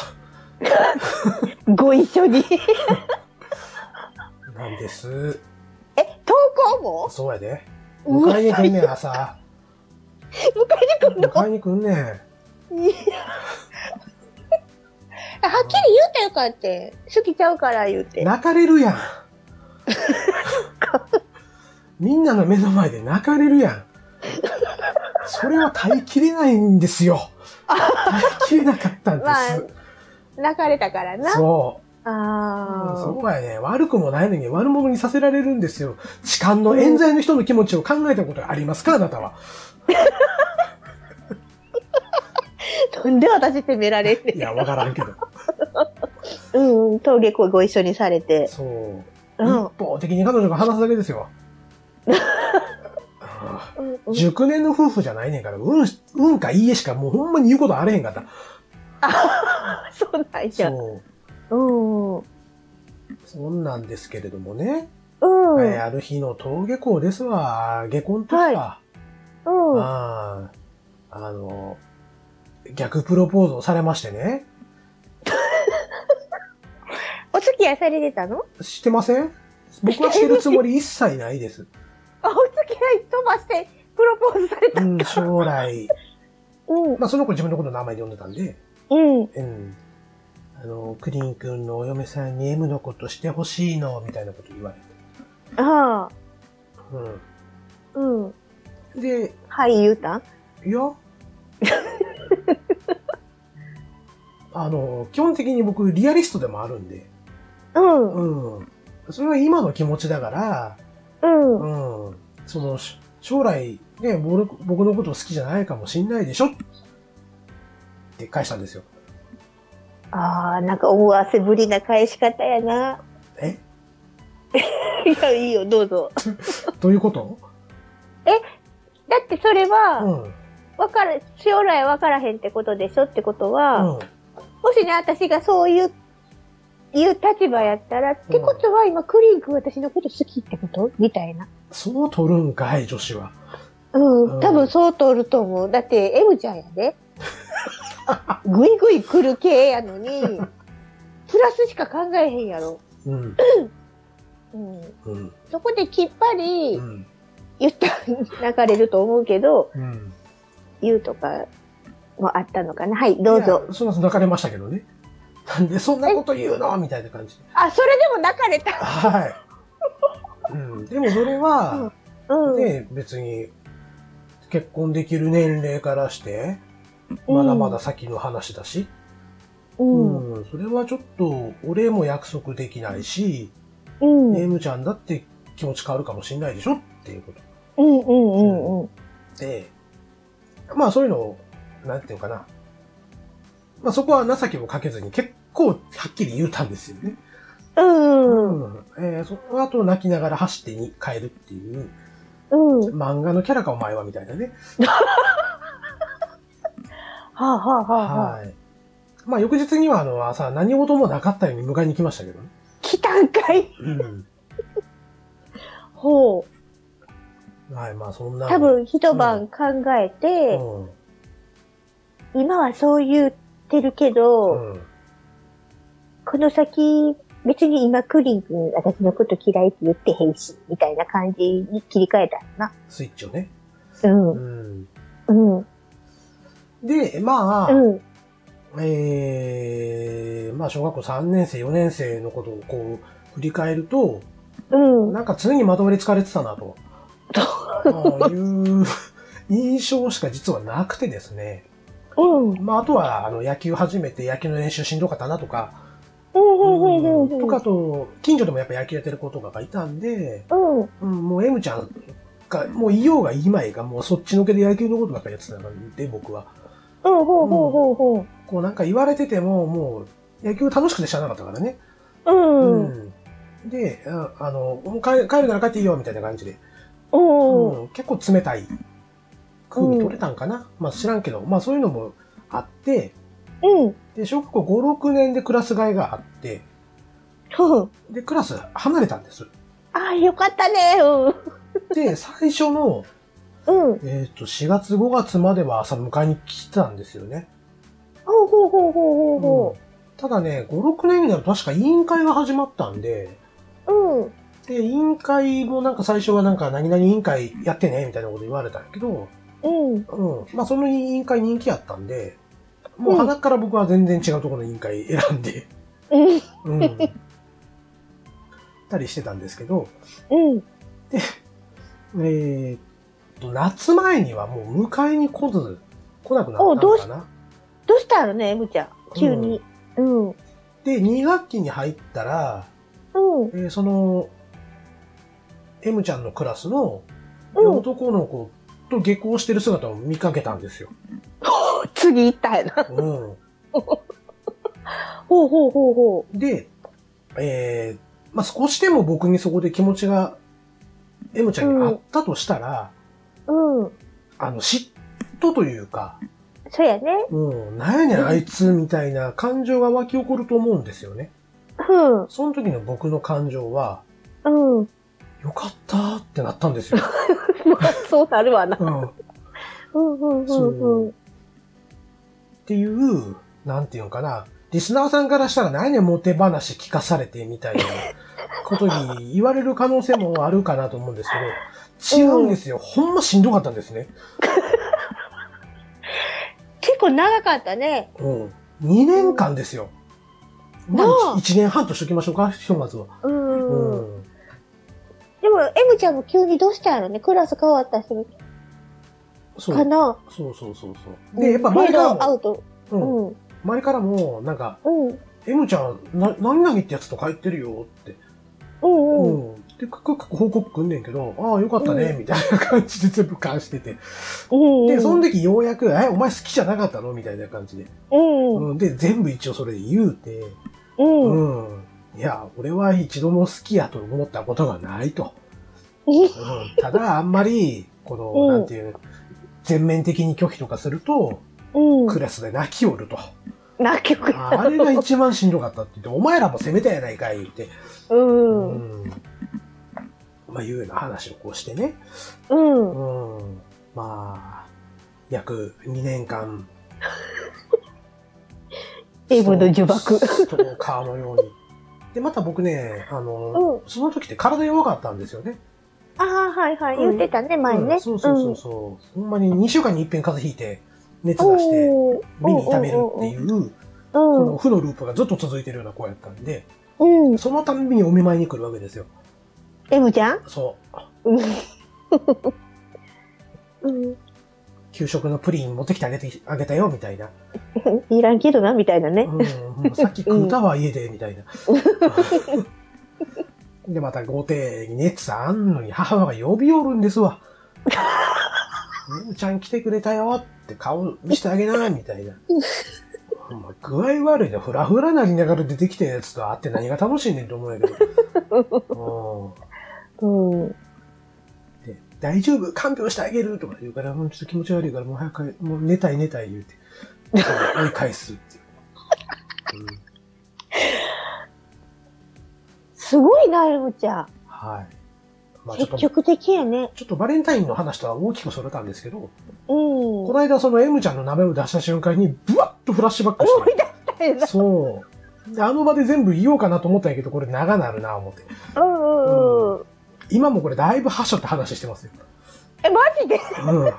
ご一緒に。なんです。え、投稿も？そうやで。う迎えに来んねん、朝。迎えに来んの？迎えに来んねん。いや。はっきり言うたよかって。好きちゃうから言うて。泣かれるやん。みんなの目の前で泣かれるやん。それは耐えきれないんですよ。耐えきれなかったんです。まあ泣かれたからな。そう。ああ。そうやね。悪くもないのに悪者にさせられるんですよ。痴漢の冤罪の人の気持ちを考えたことがありますか？あなたは。なんで私責められんねん。いや、わからんけど。うん、登下校ご一緒にされて。そう。うん。一方的に彼女が話すだけですよ。熟年の夫婦じゃないねんから、うん、うんかいいえしかもうほんまに言うことあれへんかった。そうなんや。そう。うん。うん。そんなんですけれどもね。えーある日の登下校ですわ。下校の時か。うん。ああ、あの、逆プロポーズをされましてね。お付き合いされてたの？してません？僕はしてるつもり一切ないです。あ、お付き合い飛ばして、プロポーズされた。うん、将来。うん。まあ、その子自分のことの名前で呼んでたんで、うん。うん。あの、クリン君のお嫁さんに M のことしてほしいの、みたいなこと言われて。ああ。ううん。ん。で、はい、言うた？んいや。あの、基本的に僕、リアリストでもあるんで、うん。うん。それは今の気持ちだから、うん。うん。その、し将来、ね、僕僕のこと好きじゃないかもしんないでしょって返したんですよ。ああ、なんか思わせぶりな返し方やな。え？いや、いいよ、どうぞ。どういうこと？だってそれうは、ん。うん。わかる、将来わからへんってことでしょってことは、もしね、私がそういう、いう立場やったら、ってことは今、クリン君私のこと好きってこと？みたいな。そう取るんかい、女子は。うん、うん多分そう通ると思う。だって、M ちゃんやで。ぐいぐい来る系やのに、プラスしか考えへんやろ。うん。うん。うん。そこできっぱうりん。言ったら流れると思うけど、うん。言うとかもあったのかな。はい、どうぞ。いや。その泣かれましたけどね。なんでそんなこと言うの？みたいな感じで。あ、それでも泣かれた。はい。うん。でもそれは、うん。ね、別に、結婚できる年齢からして、まだまだ先の話だし、うん。うん、それはちょっと、俺も約束できないし、うん。ネームちゃんだって気持ち変わるかもしれないでしょっていうことうんうんうんうん。で、まあそういうのを、なんていうのかな。まあそこは情けもかけずに結構はっきり言うたんですよね。うん。うん。えーその後泣きながら走ってに帰るっていう、うん。漫画のキャラかお前はみたいなね。はあ、はあはあはあ、はい。まあ翌日にはあの朝何事もなかったように迎えに来ましたけどね。来たんかい。うん。ほう。はい、まあそんな。多分一晩考えて、うん。今はそう言ってるけど、うん。この先、別に今クリン君私のこと嫌いって言ってへんし、みたいな感じに切り替えたんな。スイッチをね。うん。うん。うん。うん。で、まあ、うん。えー、まあ小学校3年生、4年生のことをこう、振り返ると、うん。なんか常にまとわりつかれてたなと。ああいう印象しか実はなくてですね。うん。まああとは、あの、野球始めて野球の練習しんどかったなとか、うんうんうんうん。とかと、近所でもやっぱ野球やってる子とかがいたんで、うん。うん、もう M ちゃんが、もういようがいいまいが、もうそっちのけで野球のことばっかりやってたんで、僕は。うん、ほうほうほうほこうなんか言われてても、もう野球楽しくてしゃあなかったからね。う。うん。うんで、ああの、もう帰帰るなら帰っていいよ、みたいな感じで。うん。うん結構冷たい空に取れたんかな、まあ知らんけど、まあそういうのもあって、うん。で、小学校5、6年でクラス替えがあって、うん。で、クラス離れたんです。ああ、よかったね。うん。で、最初の、うん。えっ、と、4月5月までは朝迎えに来てたんですよね。ほうほうほうほうほうほただね、5、6年になると確か委員会が始まったんで、う。うん。で、委員会もなんか最初はなんか何々委員会やってね、みたいなこと言われたんやけど、うん。うん。まあその委員会人気やったんで、もう鼻から僕は全然違うところの委員会選んで、うん。うん。たりしてたんですけど、うん。えーっと、夏前にはもう迎えに来ず、来なくなったのかな？どうしたのね、M ちゃん。急に。うん。うん。で、2学期に入ったら、えーその、M ちゃんのクラスのうん男の子と下校してる姿を見かけたんですよ。次行ったやな。うん。ほうほうほうほで、えーまあ、少しでも僕にそこで気持ちが M ちゃんにあったとしたら、う。うん。あの、嫉妬というか、そうやね。うん、なんやねんあいつみたいな感情が湧き起こると思うんですよね。うん。その時の僕の感情は、うん。よかったーってなったんですよ。まあ、そうなるわな。うん、っうんうんうんうん。ていう、なんていうのかな、リスナーさんからしたら何やねんモテ話聞かされてみたいなことに言われる可能性もあるかなと思うんですけど、違うんですよ。ほんましんどかったんですね。結構長かったね。うん。2年間ですよ。まあなあ、1年半としときましょうか、ひとまずは。う。うんん。でも、M ちゃんも急にどうしたんやろね？クラス変わった人そう。かな？そうそうそうそう。で、やっぱ周りフェードからも、アウト。う。うんん。周りからも、なんか、うん。M ちゃん、な、何々ってやつと帰ってるよって。うんうん。うん。で、くくく報告くんねんけど、ああ、よかったね、みたいな感じで全部返してて。うん。で、その時ようやく、え、お前好きじゃなかったの？みたいな感じで。うん。うん。で、全部一応それで言うて、うん。うん。いや、俺は一度も好きやと思ったことがないと。うん、ただ、あんまり、この、うんなんていう、全面的に拒否とかすると、うん。クラスで泣きおると。泣きくあれが一番しんどかったって言って、お前らも責めたやないかい、言って。うん。うん。まあ、いうような話をこうしてね。うん。うん。まあ、約2年間。M の呪縛ストーカーのように。で、また僕ね、あの、その時って体弱かったんですよね。ああ、はいはい。言ってたね、前ね。うんそうそうそうそう。ほんまに2週間に一遍風邪ひいて、熱出して、おー耳痛めるっていう、うん。この負のループがずっと続いてるような子やったんで、うん。そのたんびにお見舞いに来るわけですよ。M ちゃん？そう。うん。うん。給食のプリン持ってきてあげて、あげたよ、みたいな。いらんけどな、みたいなね。うんうん、さっき食うたわ、家で、みたいな。で、また豪邸に熱あんのに母親が呼び寄るんですわ。ねちゃん来てくれたよって顔見せてあげな、みたいな。ま具合悪いな、ふらふらなりながら出てきたやつと会って何が楽しいねんと思うんやけど。うんうん。で大丈夫看病してあげるとか言うから、もうちょっと気持ち悪いから、もう早く帰、もう寝たい寝たい言うて、追い返すっていう。うんすごいな、M ちゃん。はい。まあちょっと、積極的やね。ちょっとバレンタインの話とは大きくそれたんですけど、うん。この間その M ちゃんの名前を出した瞬間に、ブワッとフラッシュバック思いして、出したよな。そう。であの場で全部言おうかなと思ったんやけど、これ長なるな、思って。うんうんうん。今もこれだいぶはしょって話してますよ。え、マジで？うん。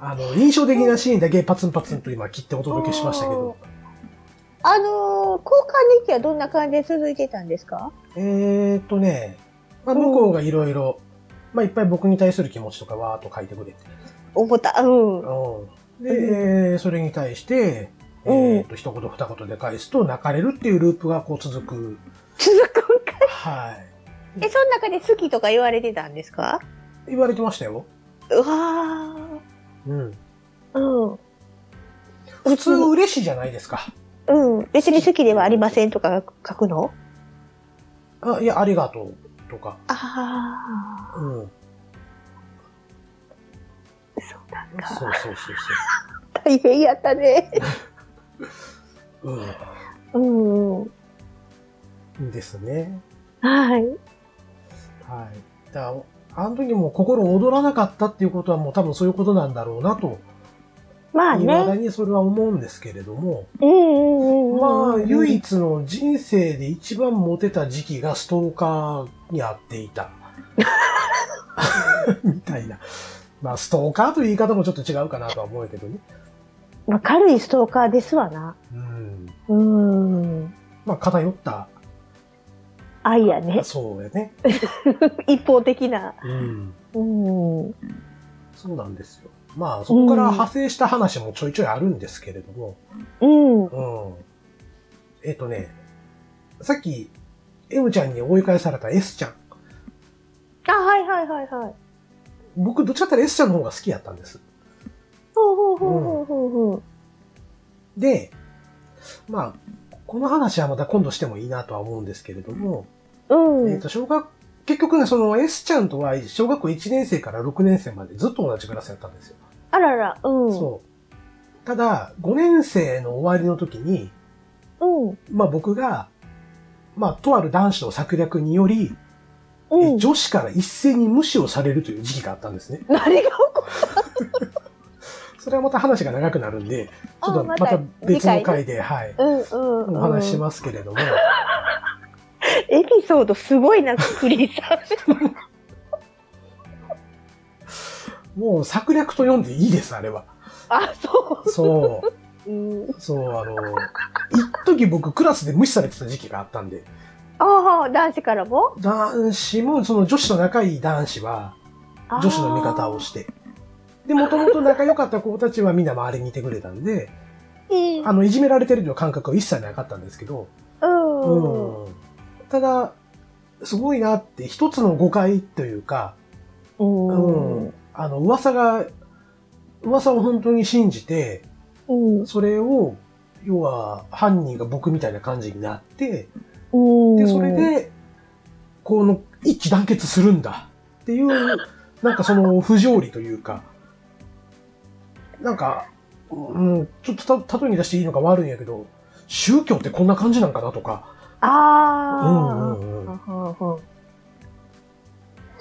あの、印象的なシーンだけパツンパツンと今切ってお届けしましたけど、あのー、交換日記はどんな感じで続いてたんですか？えーっとね、まあ、向こうがいろいろ、まあ、いっぱい僕に対する気持ちとかわーっと書いてくれて。思った。うん。うん。で、えーそれに対して、うんえっ、と、一言二言で返すと泣かれるっていうループがこう続く。続くんかはい。え、その中で好きとか言われてたんですか？言われてましたよ。うわうん。ー。うん。普通嬉しいじゃないですか。うん。別に好きではありませんとか書くの？あ、いや、ありがとうとか。あうん。あ、そうなんか。そうそうそう大変やったね。そう。うん。うん。ですね。はい。はい。だあの時も心躍らなかったっていうことはもう多分そういうことなんだろうなと、まあ未だね。にそれは思うんですけれども、うんうんうんうん。まあ、唯一の人生で一番モテた時期がストーカーにあっていた。みたいな。まあ、ストーカーという言い方もちょっと違うかなとは思うけどね。まあ、軽いストーカーですわな。うん。うん。まあ、偏った、愛やね。そうやね。一方的な。うん。うん。そうなんですよ。まあ、そこから派生した話もちょいちょいあるんですけれども、うん。うん。えっ、とね、さっき、M ちゃんに追い返された S ちゃん。あ、はいはいはいはい。僕、どっちかって言ったら S ちゃんの方が好きやったんです。ほうほうほうほうほうほう。で、まあ、この話はまた今度してもいいなとは思うんですけれども、うん。えっ、と、小学、結局ね、その S ちゃんとは小学校1年生から6年生までずっと同じクラスやったんですよ。あらら、うん。そう。ただ、5年生の終わりの時に、うん。まあ僕が、まあ、とある男子の策略により、うん。え女子から一斉に無視をされるという時期があったんですね。何が起こ それはまた話が長くなるんで、ちょっとあまた別の回で、はい、うんうんうん。お話ししますけれども、エピソードすごいな、クリーさん。もう策略と読んでいいです、あれは。あ、そそう。う。うん。そう、あの、一時僕クラスで無視されてた時期があったんで、ああ、男子からも？男子も、その女子と仲いい男子は、女子の味方をして、で、もともと仲良かった子たちはみんな周りにいてくれたんで。あの、いじめられてるという感覚は一切なかったんですけど、うん。うん。ただ、すごいなって、一つの誤解というか、うん。うん。あの、噂が、噂を本当に信じて、うん。それを、要は、犯人が僕みたいな感じになって、うん。で、それ、で、この、一致団結するんだっていう、なんかその不条理というか、なんか、うん、ちょっとた、例えに出していいのか悪いんやけど、宗教ってこんな感じなんかなとか、ああ。うんうんうん。そ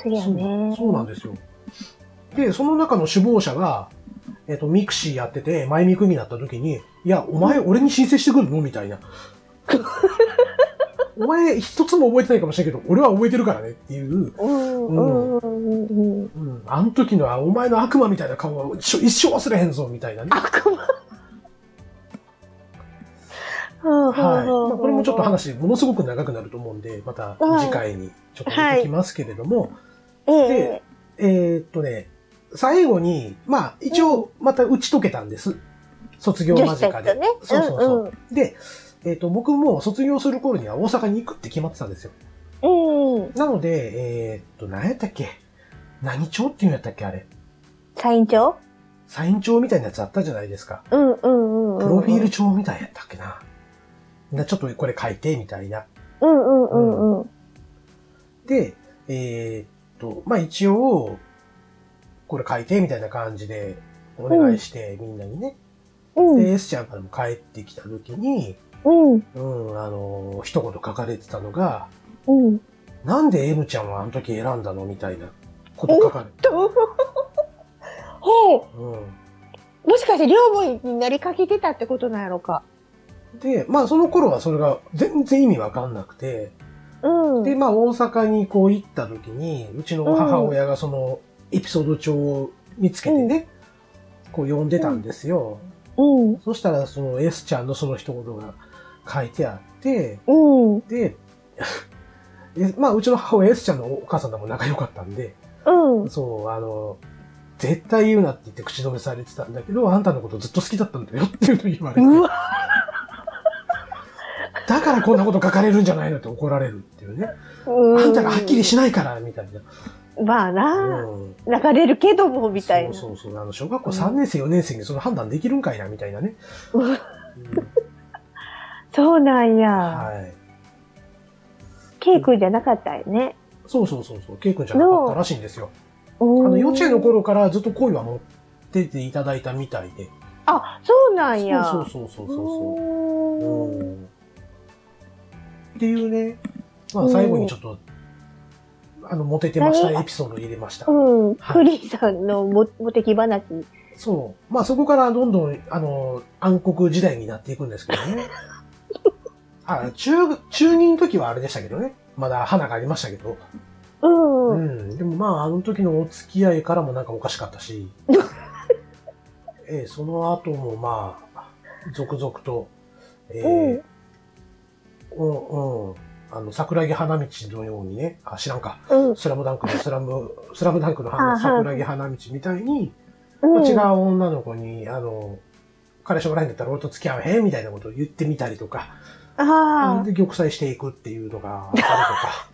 うやそうね。そうなんですよ。で、その中の首謀者が、えっ、と、ミクシーやってて、マイミクになった時に、いや、お前俺に申請してくるの？みたいな。お前一つも覚えてないかもしれんけど、俺は覚えてるからねっていう、うんうんうんうん。うん、あの時のはお前の悪魔みたいな顔は一生一生忘れへんぞ、みたいなね。悪魔。はい。はまあ、これもちょっと話、ものすごく長くなると思うんで、また次回にちょっと出てきますけれども、えでえ。えーっとね、最後に、まあ、一応、また打ち解けたんです。卒業間近で。ねそうそうそう。うんうで、えーっと、僕も卒業する頃には大阪に行くって決まってたんですよ。うん。なので、えーっと、何やったっけ？何町っていうんやったっけあれ？サイン帳？サイン帳みたいなやつあったじゃないですか。うんうんうん。プロフィール帳みたいやったっけな。なちょっとこれ書いて、みたいな。うんうんうんうん。で、えーっと、まあ一応、これ書いて、みたいな感じでお願いして、みんなにね。うんで、S ちゃんからも帰ってきた時に、うんうん、あの、一言書かれてたのが、うん。なんで M ちゃんはあの時選んだのみたいなこと書かれて。と、ほうう。もしかして両思いになりかけてたってことなんやろか。ん。で、まあその頃はそれが全然意味わかんなくて、うん。で、まあ大阪にこう行った時に、うちの母親がそのエピソード帳を見つけてね、こう読んでたんですよ。うん。そしたらその S ちゃんのその一言が書いてあって、うん。で、えまあうちの母親 S ちゃんのお母さんとも仲良かったんで、うん。そう、あの、絶対言うなって言って口止めされてたんだけど、あんたのことずっと好きだったんだよっていうのを言われて。うわ、だからこんなこと書かれるんじゃないのって怒られるっていうね。うあんたがはっきりしないから、みたいな。まあな、うん。流れるけども、みたいな。そうそうそう。あの、小学校3年生、4年生にその判断できるんかいな、みたいなね。うんうんそうなんや。はい。K 君じゃなかったよね。そうそうそうそう。ケイ君じゃなかったらしいんですよ。ああの、幼稚園の頃からずっと恋は持ってていただいたみたいで。あ、そうなんや。そうそうそうそうそう。うーんうんっていうね、まあ最後にちょっと、あの、モテてましたエピソードを入れました。うん。はいクリさんのモモテキ話。そう。まあそこからどんどん、あの、暗黒時代になっていくんですけどね。あ、中、中二の時はあれでしたけどね。まだ花がありましたけど。うん。ううん。ん。でもまああの時のお付き合いからもなんかおかしかったし。ええその後もまあ、続々と、ええうん、うん。あの、桜木花道のようにね、あ、知らんか。うん。スラムダンクのスラム、スラムダンクのあ花はい桜木花道みたいに、うん。違う女の子に、あの、彼氏おらへんだったら俺と付き合わへんみたいなことを言ってみたりとか、あで、玉砕していくっていうのがあったりとか。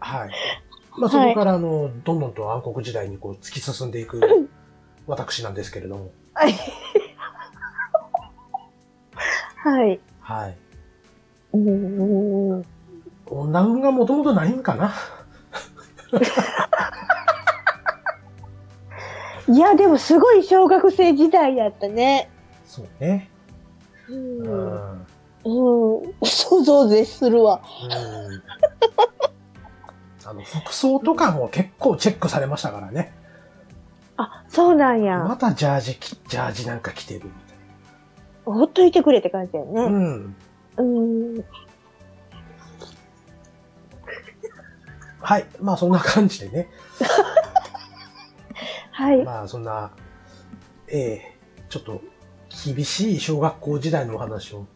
はい。まあそこから、あの、どんどんと暗黒時代にこう突き進んでいく私なんですけれども。あ。はい。はい。うん。うん女運がもともとないんかな？いや、でもすごい小学生時代やったね。そうね。う。うんん。うん。うん。想像絶するわ。あの、服装とかも結構チェックされましたからね。あ、そうなんや。またジャージき、ジャージなんか着てるみほっといてくれって感じだよな。うね。ん。うん。はい。まあそんな感じでね。はい。まあそんな、ええちょっと厳しい小学校時代のお話を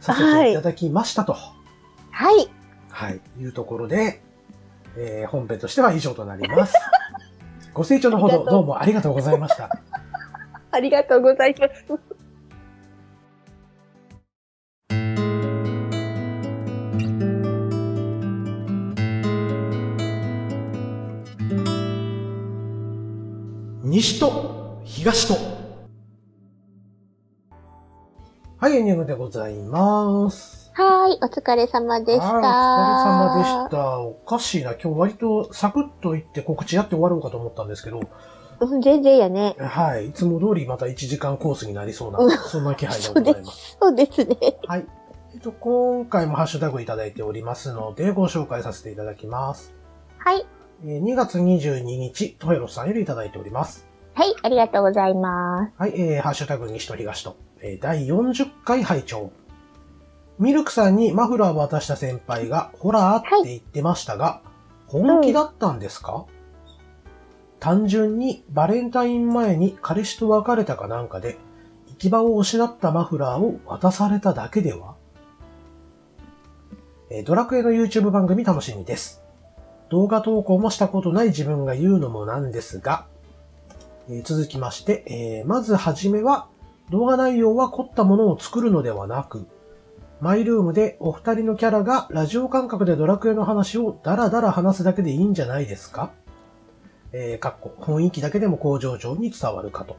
させていただきましたと。はい。はい。いうところで、えー本編としては以上となります。ご清聴のほどどうもありがとうございました。ありがとうございます。西と東と。はい、エンディングでございます。はい。お疲れ様でした。はい、お疲れ様でした。おかしいな。今日割とサクッと言って告知やって終わろうかと思ったんですけど、うん、全然やね。はい。いつも通りまた1時間コースになりそうなうん、そんな気配でございます。そうですね。はい。えっと、今回もハッシュタグいただいておりますので、ご紹介させていただきます。はい。えー2月22日、トヘロスさんよりいただいております。はい。ありがとうございます。はい、えー、ハッシュタグ西と東と、えー、第40回拝聴ミルクさんにマフラーを渡した先輩が、ホラーって言ってましたが、本気だったんですか、単純にバレンタイン前に彼氏と別れたかなんかで、行き場を失ったマフラーを渡されただけでは？えードラクエの YouTube 番組楽しみです。動画投稿もしたことない自分が言うのもなんですが、え続きまして、えまずはじめは、動画内容は凝ったものを作るのではなく、マイルームでお二人のキャラがラジオ感覚でドラクエの話をダラダラ話すだけでいいんじゃないですか？えー、かっこ、雰囲気だけでも工場長に伝わるかと。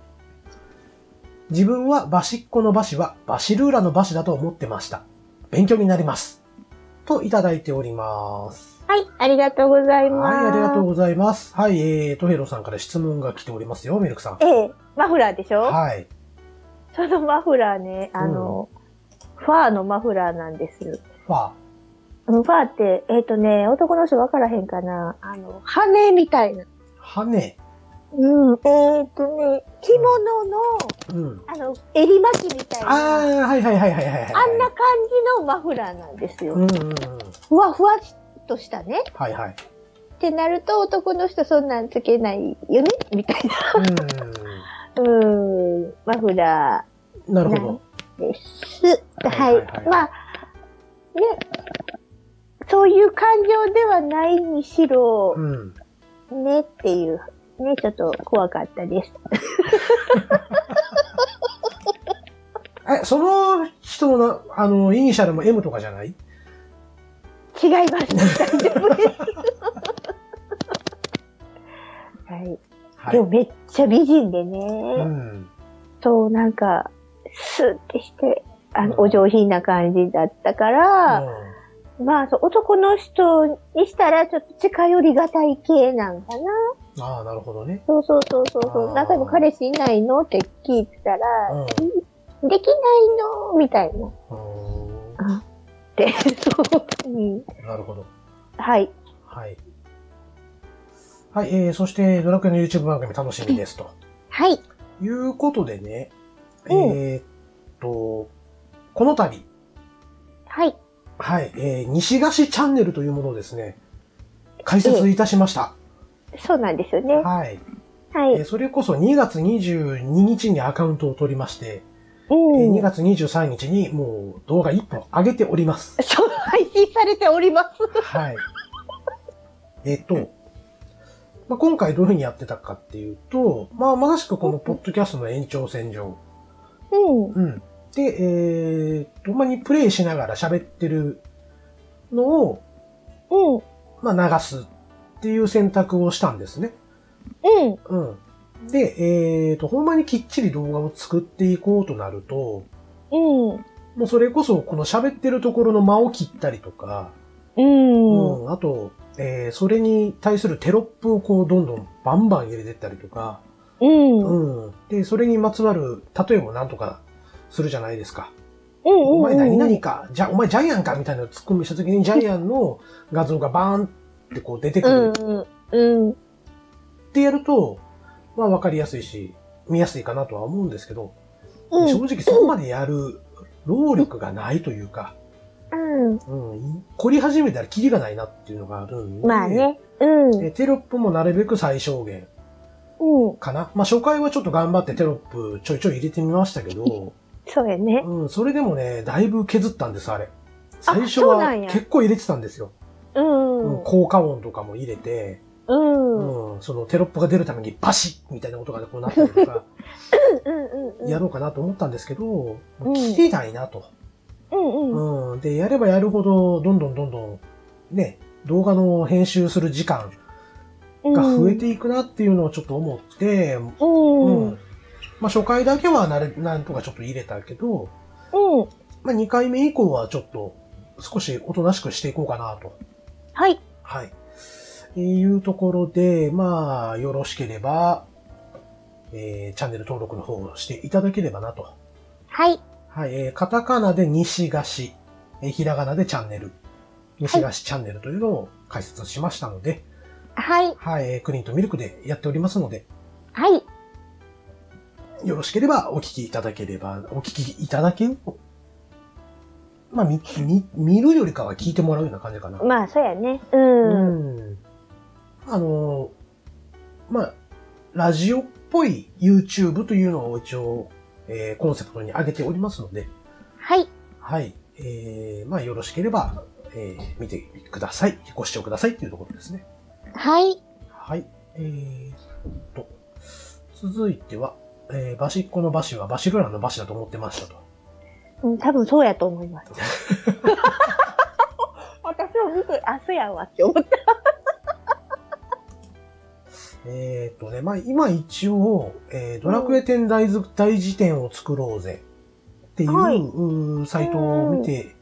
自分はバシッコのバシはバシルーラのバシだと思ってました。勉強になります。といただいております。はい。ありがとうございます。はい、ありがとうございます。はい、えー、トヘロさんから質問が来ておりますよ、ミルクさん。ええ、マフラーでしょ？はい。そのマフラーね、あの、ファーのマフラーなんです。ファうんファーって、えっ、とね、男の人分からへんかな。あの、羽みたいな。羽。うん。えっ、とね、着物の、うん。あの、襟巻きみたいあな。ああ、はいはいはいはいはいはい。んな感じのマフラーなんですよ。うんうんうん。ふわふわっとしたね。はいはい。ってなると男の人そんなんつけないよね？みたいな。ううん。マフラん。なるほど。ーです。ははいまあ、ね。そういう感情ではないにしろ、うん。ねっていう、ね、ちょっと怖かったです。え、その人のな、あの、イニシャルも M とかじゃない？違います。大丈夫です。はい。はい。でもめっちゃ美人でね、うん。そう、なんか、スーってして、あの、うんお上品な感じだったから、まあそう、男の人にしたらちょっと近寄りがたい系なんかな。うん。ああ、なるほどね。そうそうそうそう。中にも彼氏いないの？って聞いてたら、うん。できないの？みたいな。うーん。なるほど。はい。はい。はい、えー、そして、ドラクエの YouTube 番組楽しみですと。はい。いうことでね、うんえーっと、この度、はい。はい、えー、西菓子チャンネルというものをですね、開設いたしました。そうなんですよね。はい。はい。えーそれこそ2月22日にアカウントを取りまして、うえーん。2月23日にもう動画1本上げております。そう、配信されております。はい。えっと、まあ、今回どういうふうにやってたかっていうと、まあ、まさしくこのポッドキャストの延長線上。うん。うん。で、えー、と、まにプレイしながら喋ってるのを、うん。まあ、流すっていう選択をしたんですね。うん。うん。で、えーと、ほんまにきっちり動画を作っていこうとなると、うん。もうそれこそこの喋ってるところの間を切ったりとか、うん。うん、あと、えーそれに対するテロップをこうどんどんバンバン入れてったりとか、うん。うん。で、それにまつわる例えもなんとかするじゃないですか。うん。お前何々か、じゃ、お前ジャイアンかみたいなツッコミした時にジャイアンの画像がバーンってこう出てくうるん。うん。ってやると、まあわかりやすいし、見やすいかなとは思うんですけど、うん。正直そこまでやる労力がないというか、うん。うん、凝り始めたらキリがないなっていうのがあるんで、まあね。うん。えテロップもなるべく最小限うん。かな？まあ初回はちょっと頑張ってテロップちょいちょい入れてみましたけど、そうやね。うん、それでもね、だいぶ削ったんです、あれ。最初は結構入れてたんですよ。うん。うん効果音とかも入れて、うん。うん、そのテロップが出るためにバシッみたいな音がこうなったりとか。やろうかなと思ったんですけど、切りたいなと。うん。うん。うん。で、やればやるほど、どんどんどんどん、ね、動画の編集する時間が増えていくなっていうのをちょっと思って、うん。ううん。ん。まあ初回だけはなれ、なんとかちょっと入れたけど、うん。まあ2回目以降はちょっと少しおとなしくしていこうかなと。はい。はい。いうところで、まあ、よろしければ、えー、チャンネル登録の方をしていただければなと。はい。はい、えー、カタカナで西菓子、えーひらがなでチャンネル、西菓子チャンネルというのを解説しましたので、はい。はい、えークリンとミルクでやっておりますので、はい。よろしければお聞きいただければ、お聞きいただけるまあ、み、み、見るよりかは聞いてもらうような感じかな。まあ、そうやね。うん。うん。あの、まあ、ラジオっぽい YouTube というのを一応、えーコンセプトに上げておりますので、はい。はい。えー、まあ、よろしければ、えー見てください。ご視聴くださいっていうところですね。はい。はい。えーっと、続いては、えー、バシッコのバシはバシルラのバシだと思ってましたと。うん、多分そうやと思います。私を見て、あ、そうやわって思った。えーっとね、まあ、今一応、えードラクエ10大図大辞典を作ろうぜっていう、サイトを見て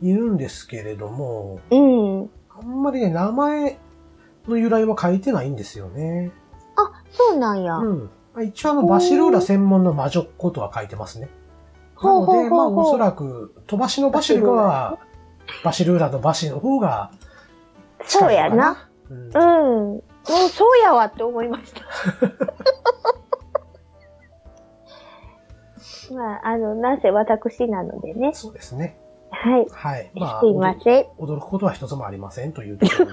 いるんですけれども、うん。あんまりね、名前の由来は書いてないんですよね。あ、そうなんや。うん。まあ一応あの、バシルーラ専門の魔女っ子とは書いてますね。なので、まあおそらく、飛ばしのバシルが、バシルーラのバシの方がそうや。な。うんうん。もうそうやわって思いました。まあ、あの、なんせ私なのでね。そうですね。はい。はい。まあ、すいません。驚くことは一つもありませんというところで。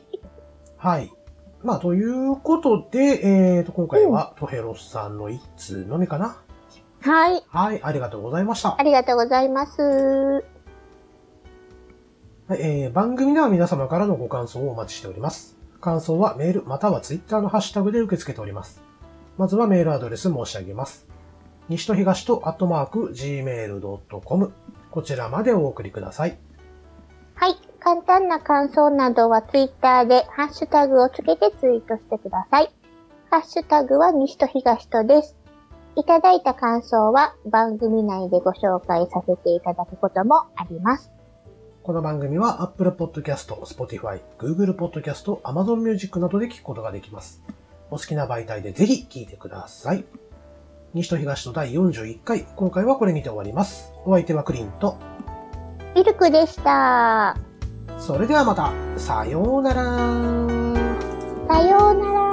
はい。まあ、ということで、えーと、今回はトヘロスさんの一通のみかな。はい。はい、ありがとうございましたあ。りがとうございます。はいえー番組では皆様からのご感想をお待ちしております。感想はメールまたはツイッターのハッシュタグで受け付けております。まずはメールアドレス申し上げます。西と東とアットマーク gmail.com こちらまでお送りください。はい。簡単な感想などはツイッターでハッシュタグをつけてツイートしてください。ハッシュタグは西と東とです。いただいた感想は番組内でご紹介させていただくこともあります。この番組は Apple Podcast、Spotify、Google Podcast、Amazon Music などで聞くことができます。お好きな媒体でぜひ聞いてください。西と東と第41回、今回はこれにて終わります。お相手はクリンと、ミルクでした。それではまた、さようなら。さようなら。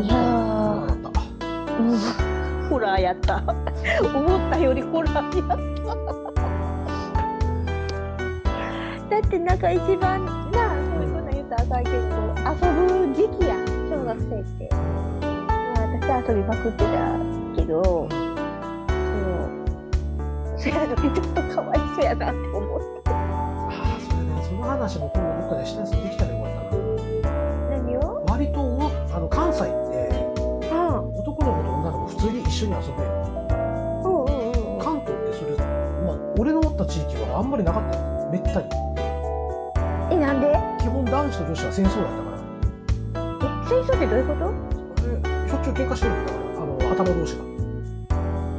いやーホラーやった。思ったよりホラーやった。だってなんか一番な、そういうこと言ったらあかんけど、遊ぶ時期やん、小学生って。まあ、私遊びまくってたけど、そう。そやのにちょっとかわいそうやなって思って。ああ、それね、その話も今度どっかでしたできたらよかった何を？な。割と、あの、関西って、うん。男の子と女の子普通に一緒に遊べる。うんうんうん。関東ってそれ、まあ、俺のおった地域はあんまりなかったよ。めったに。え、なんで？基本男子と女子は戦争やったから。え、戦争ってどういうこと？えしょっちゅう喧嘩してるんだから、あの、頭同士が。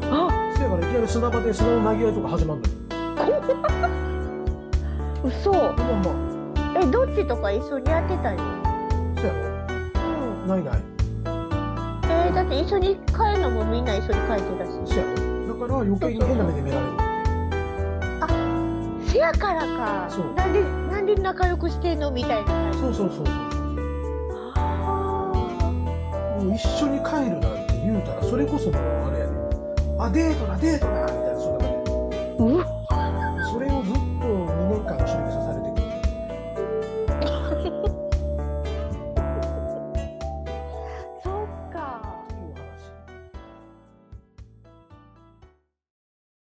あせやからいきなり砂場で砂の投げ合いとか始まるのよ。嘘まあまえ、どっちとか一緒にやってたよ。あ、せやろ。うん。ないない。えーだって一緒に帰るのもみんな一緒に帰ってたし。せやろ。だから余計に変な目で見られるって。せやからか。そうなんで、なんで仲良くしてんの？みたいな。そうそう。そうそう。もう一緒に帰るなんて言うたらそれこそもうあれやね。あデートだデートだみたいなそんな感じ。うわ。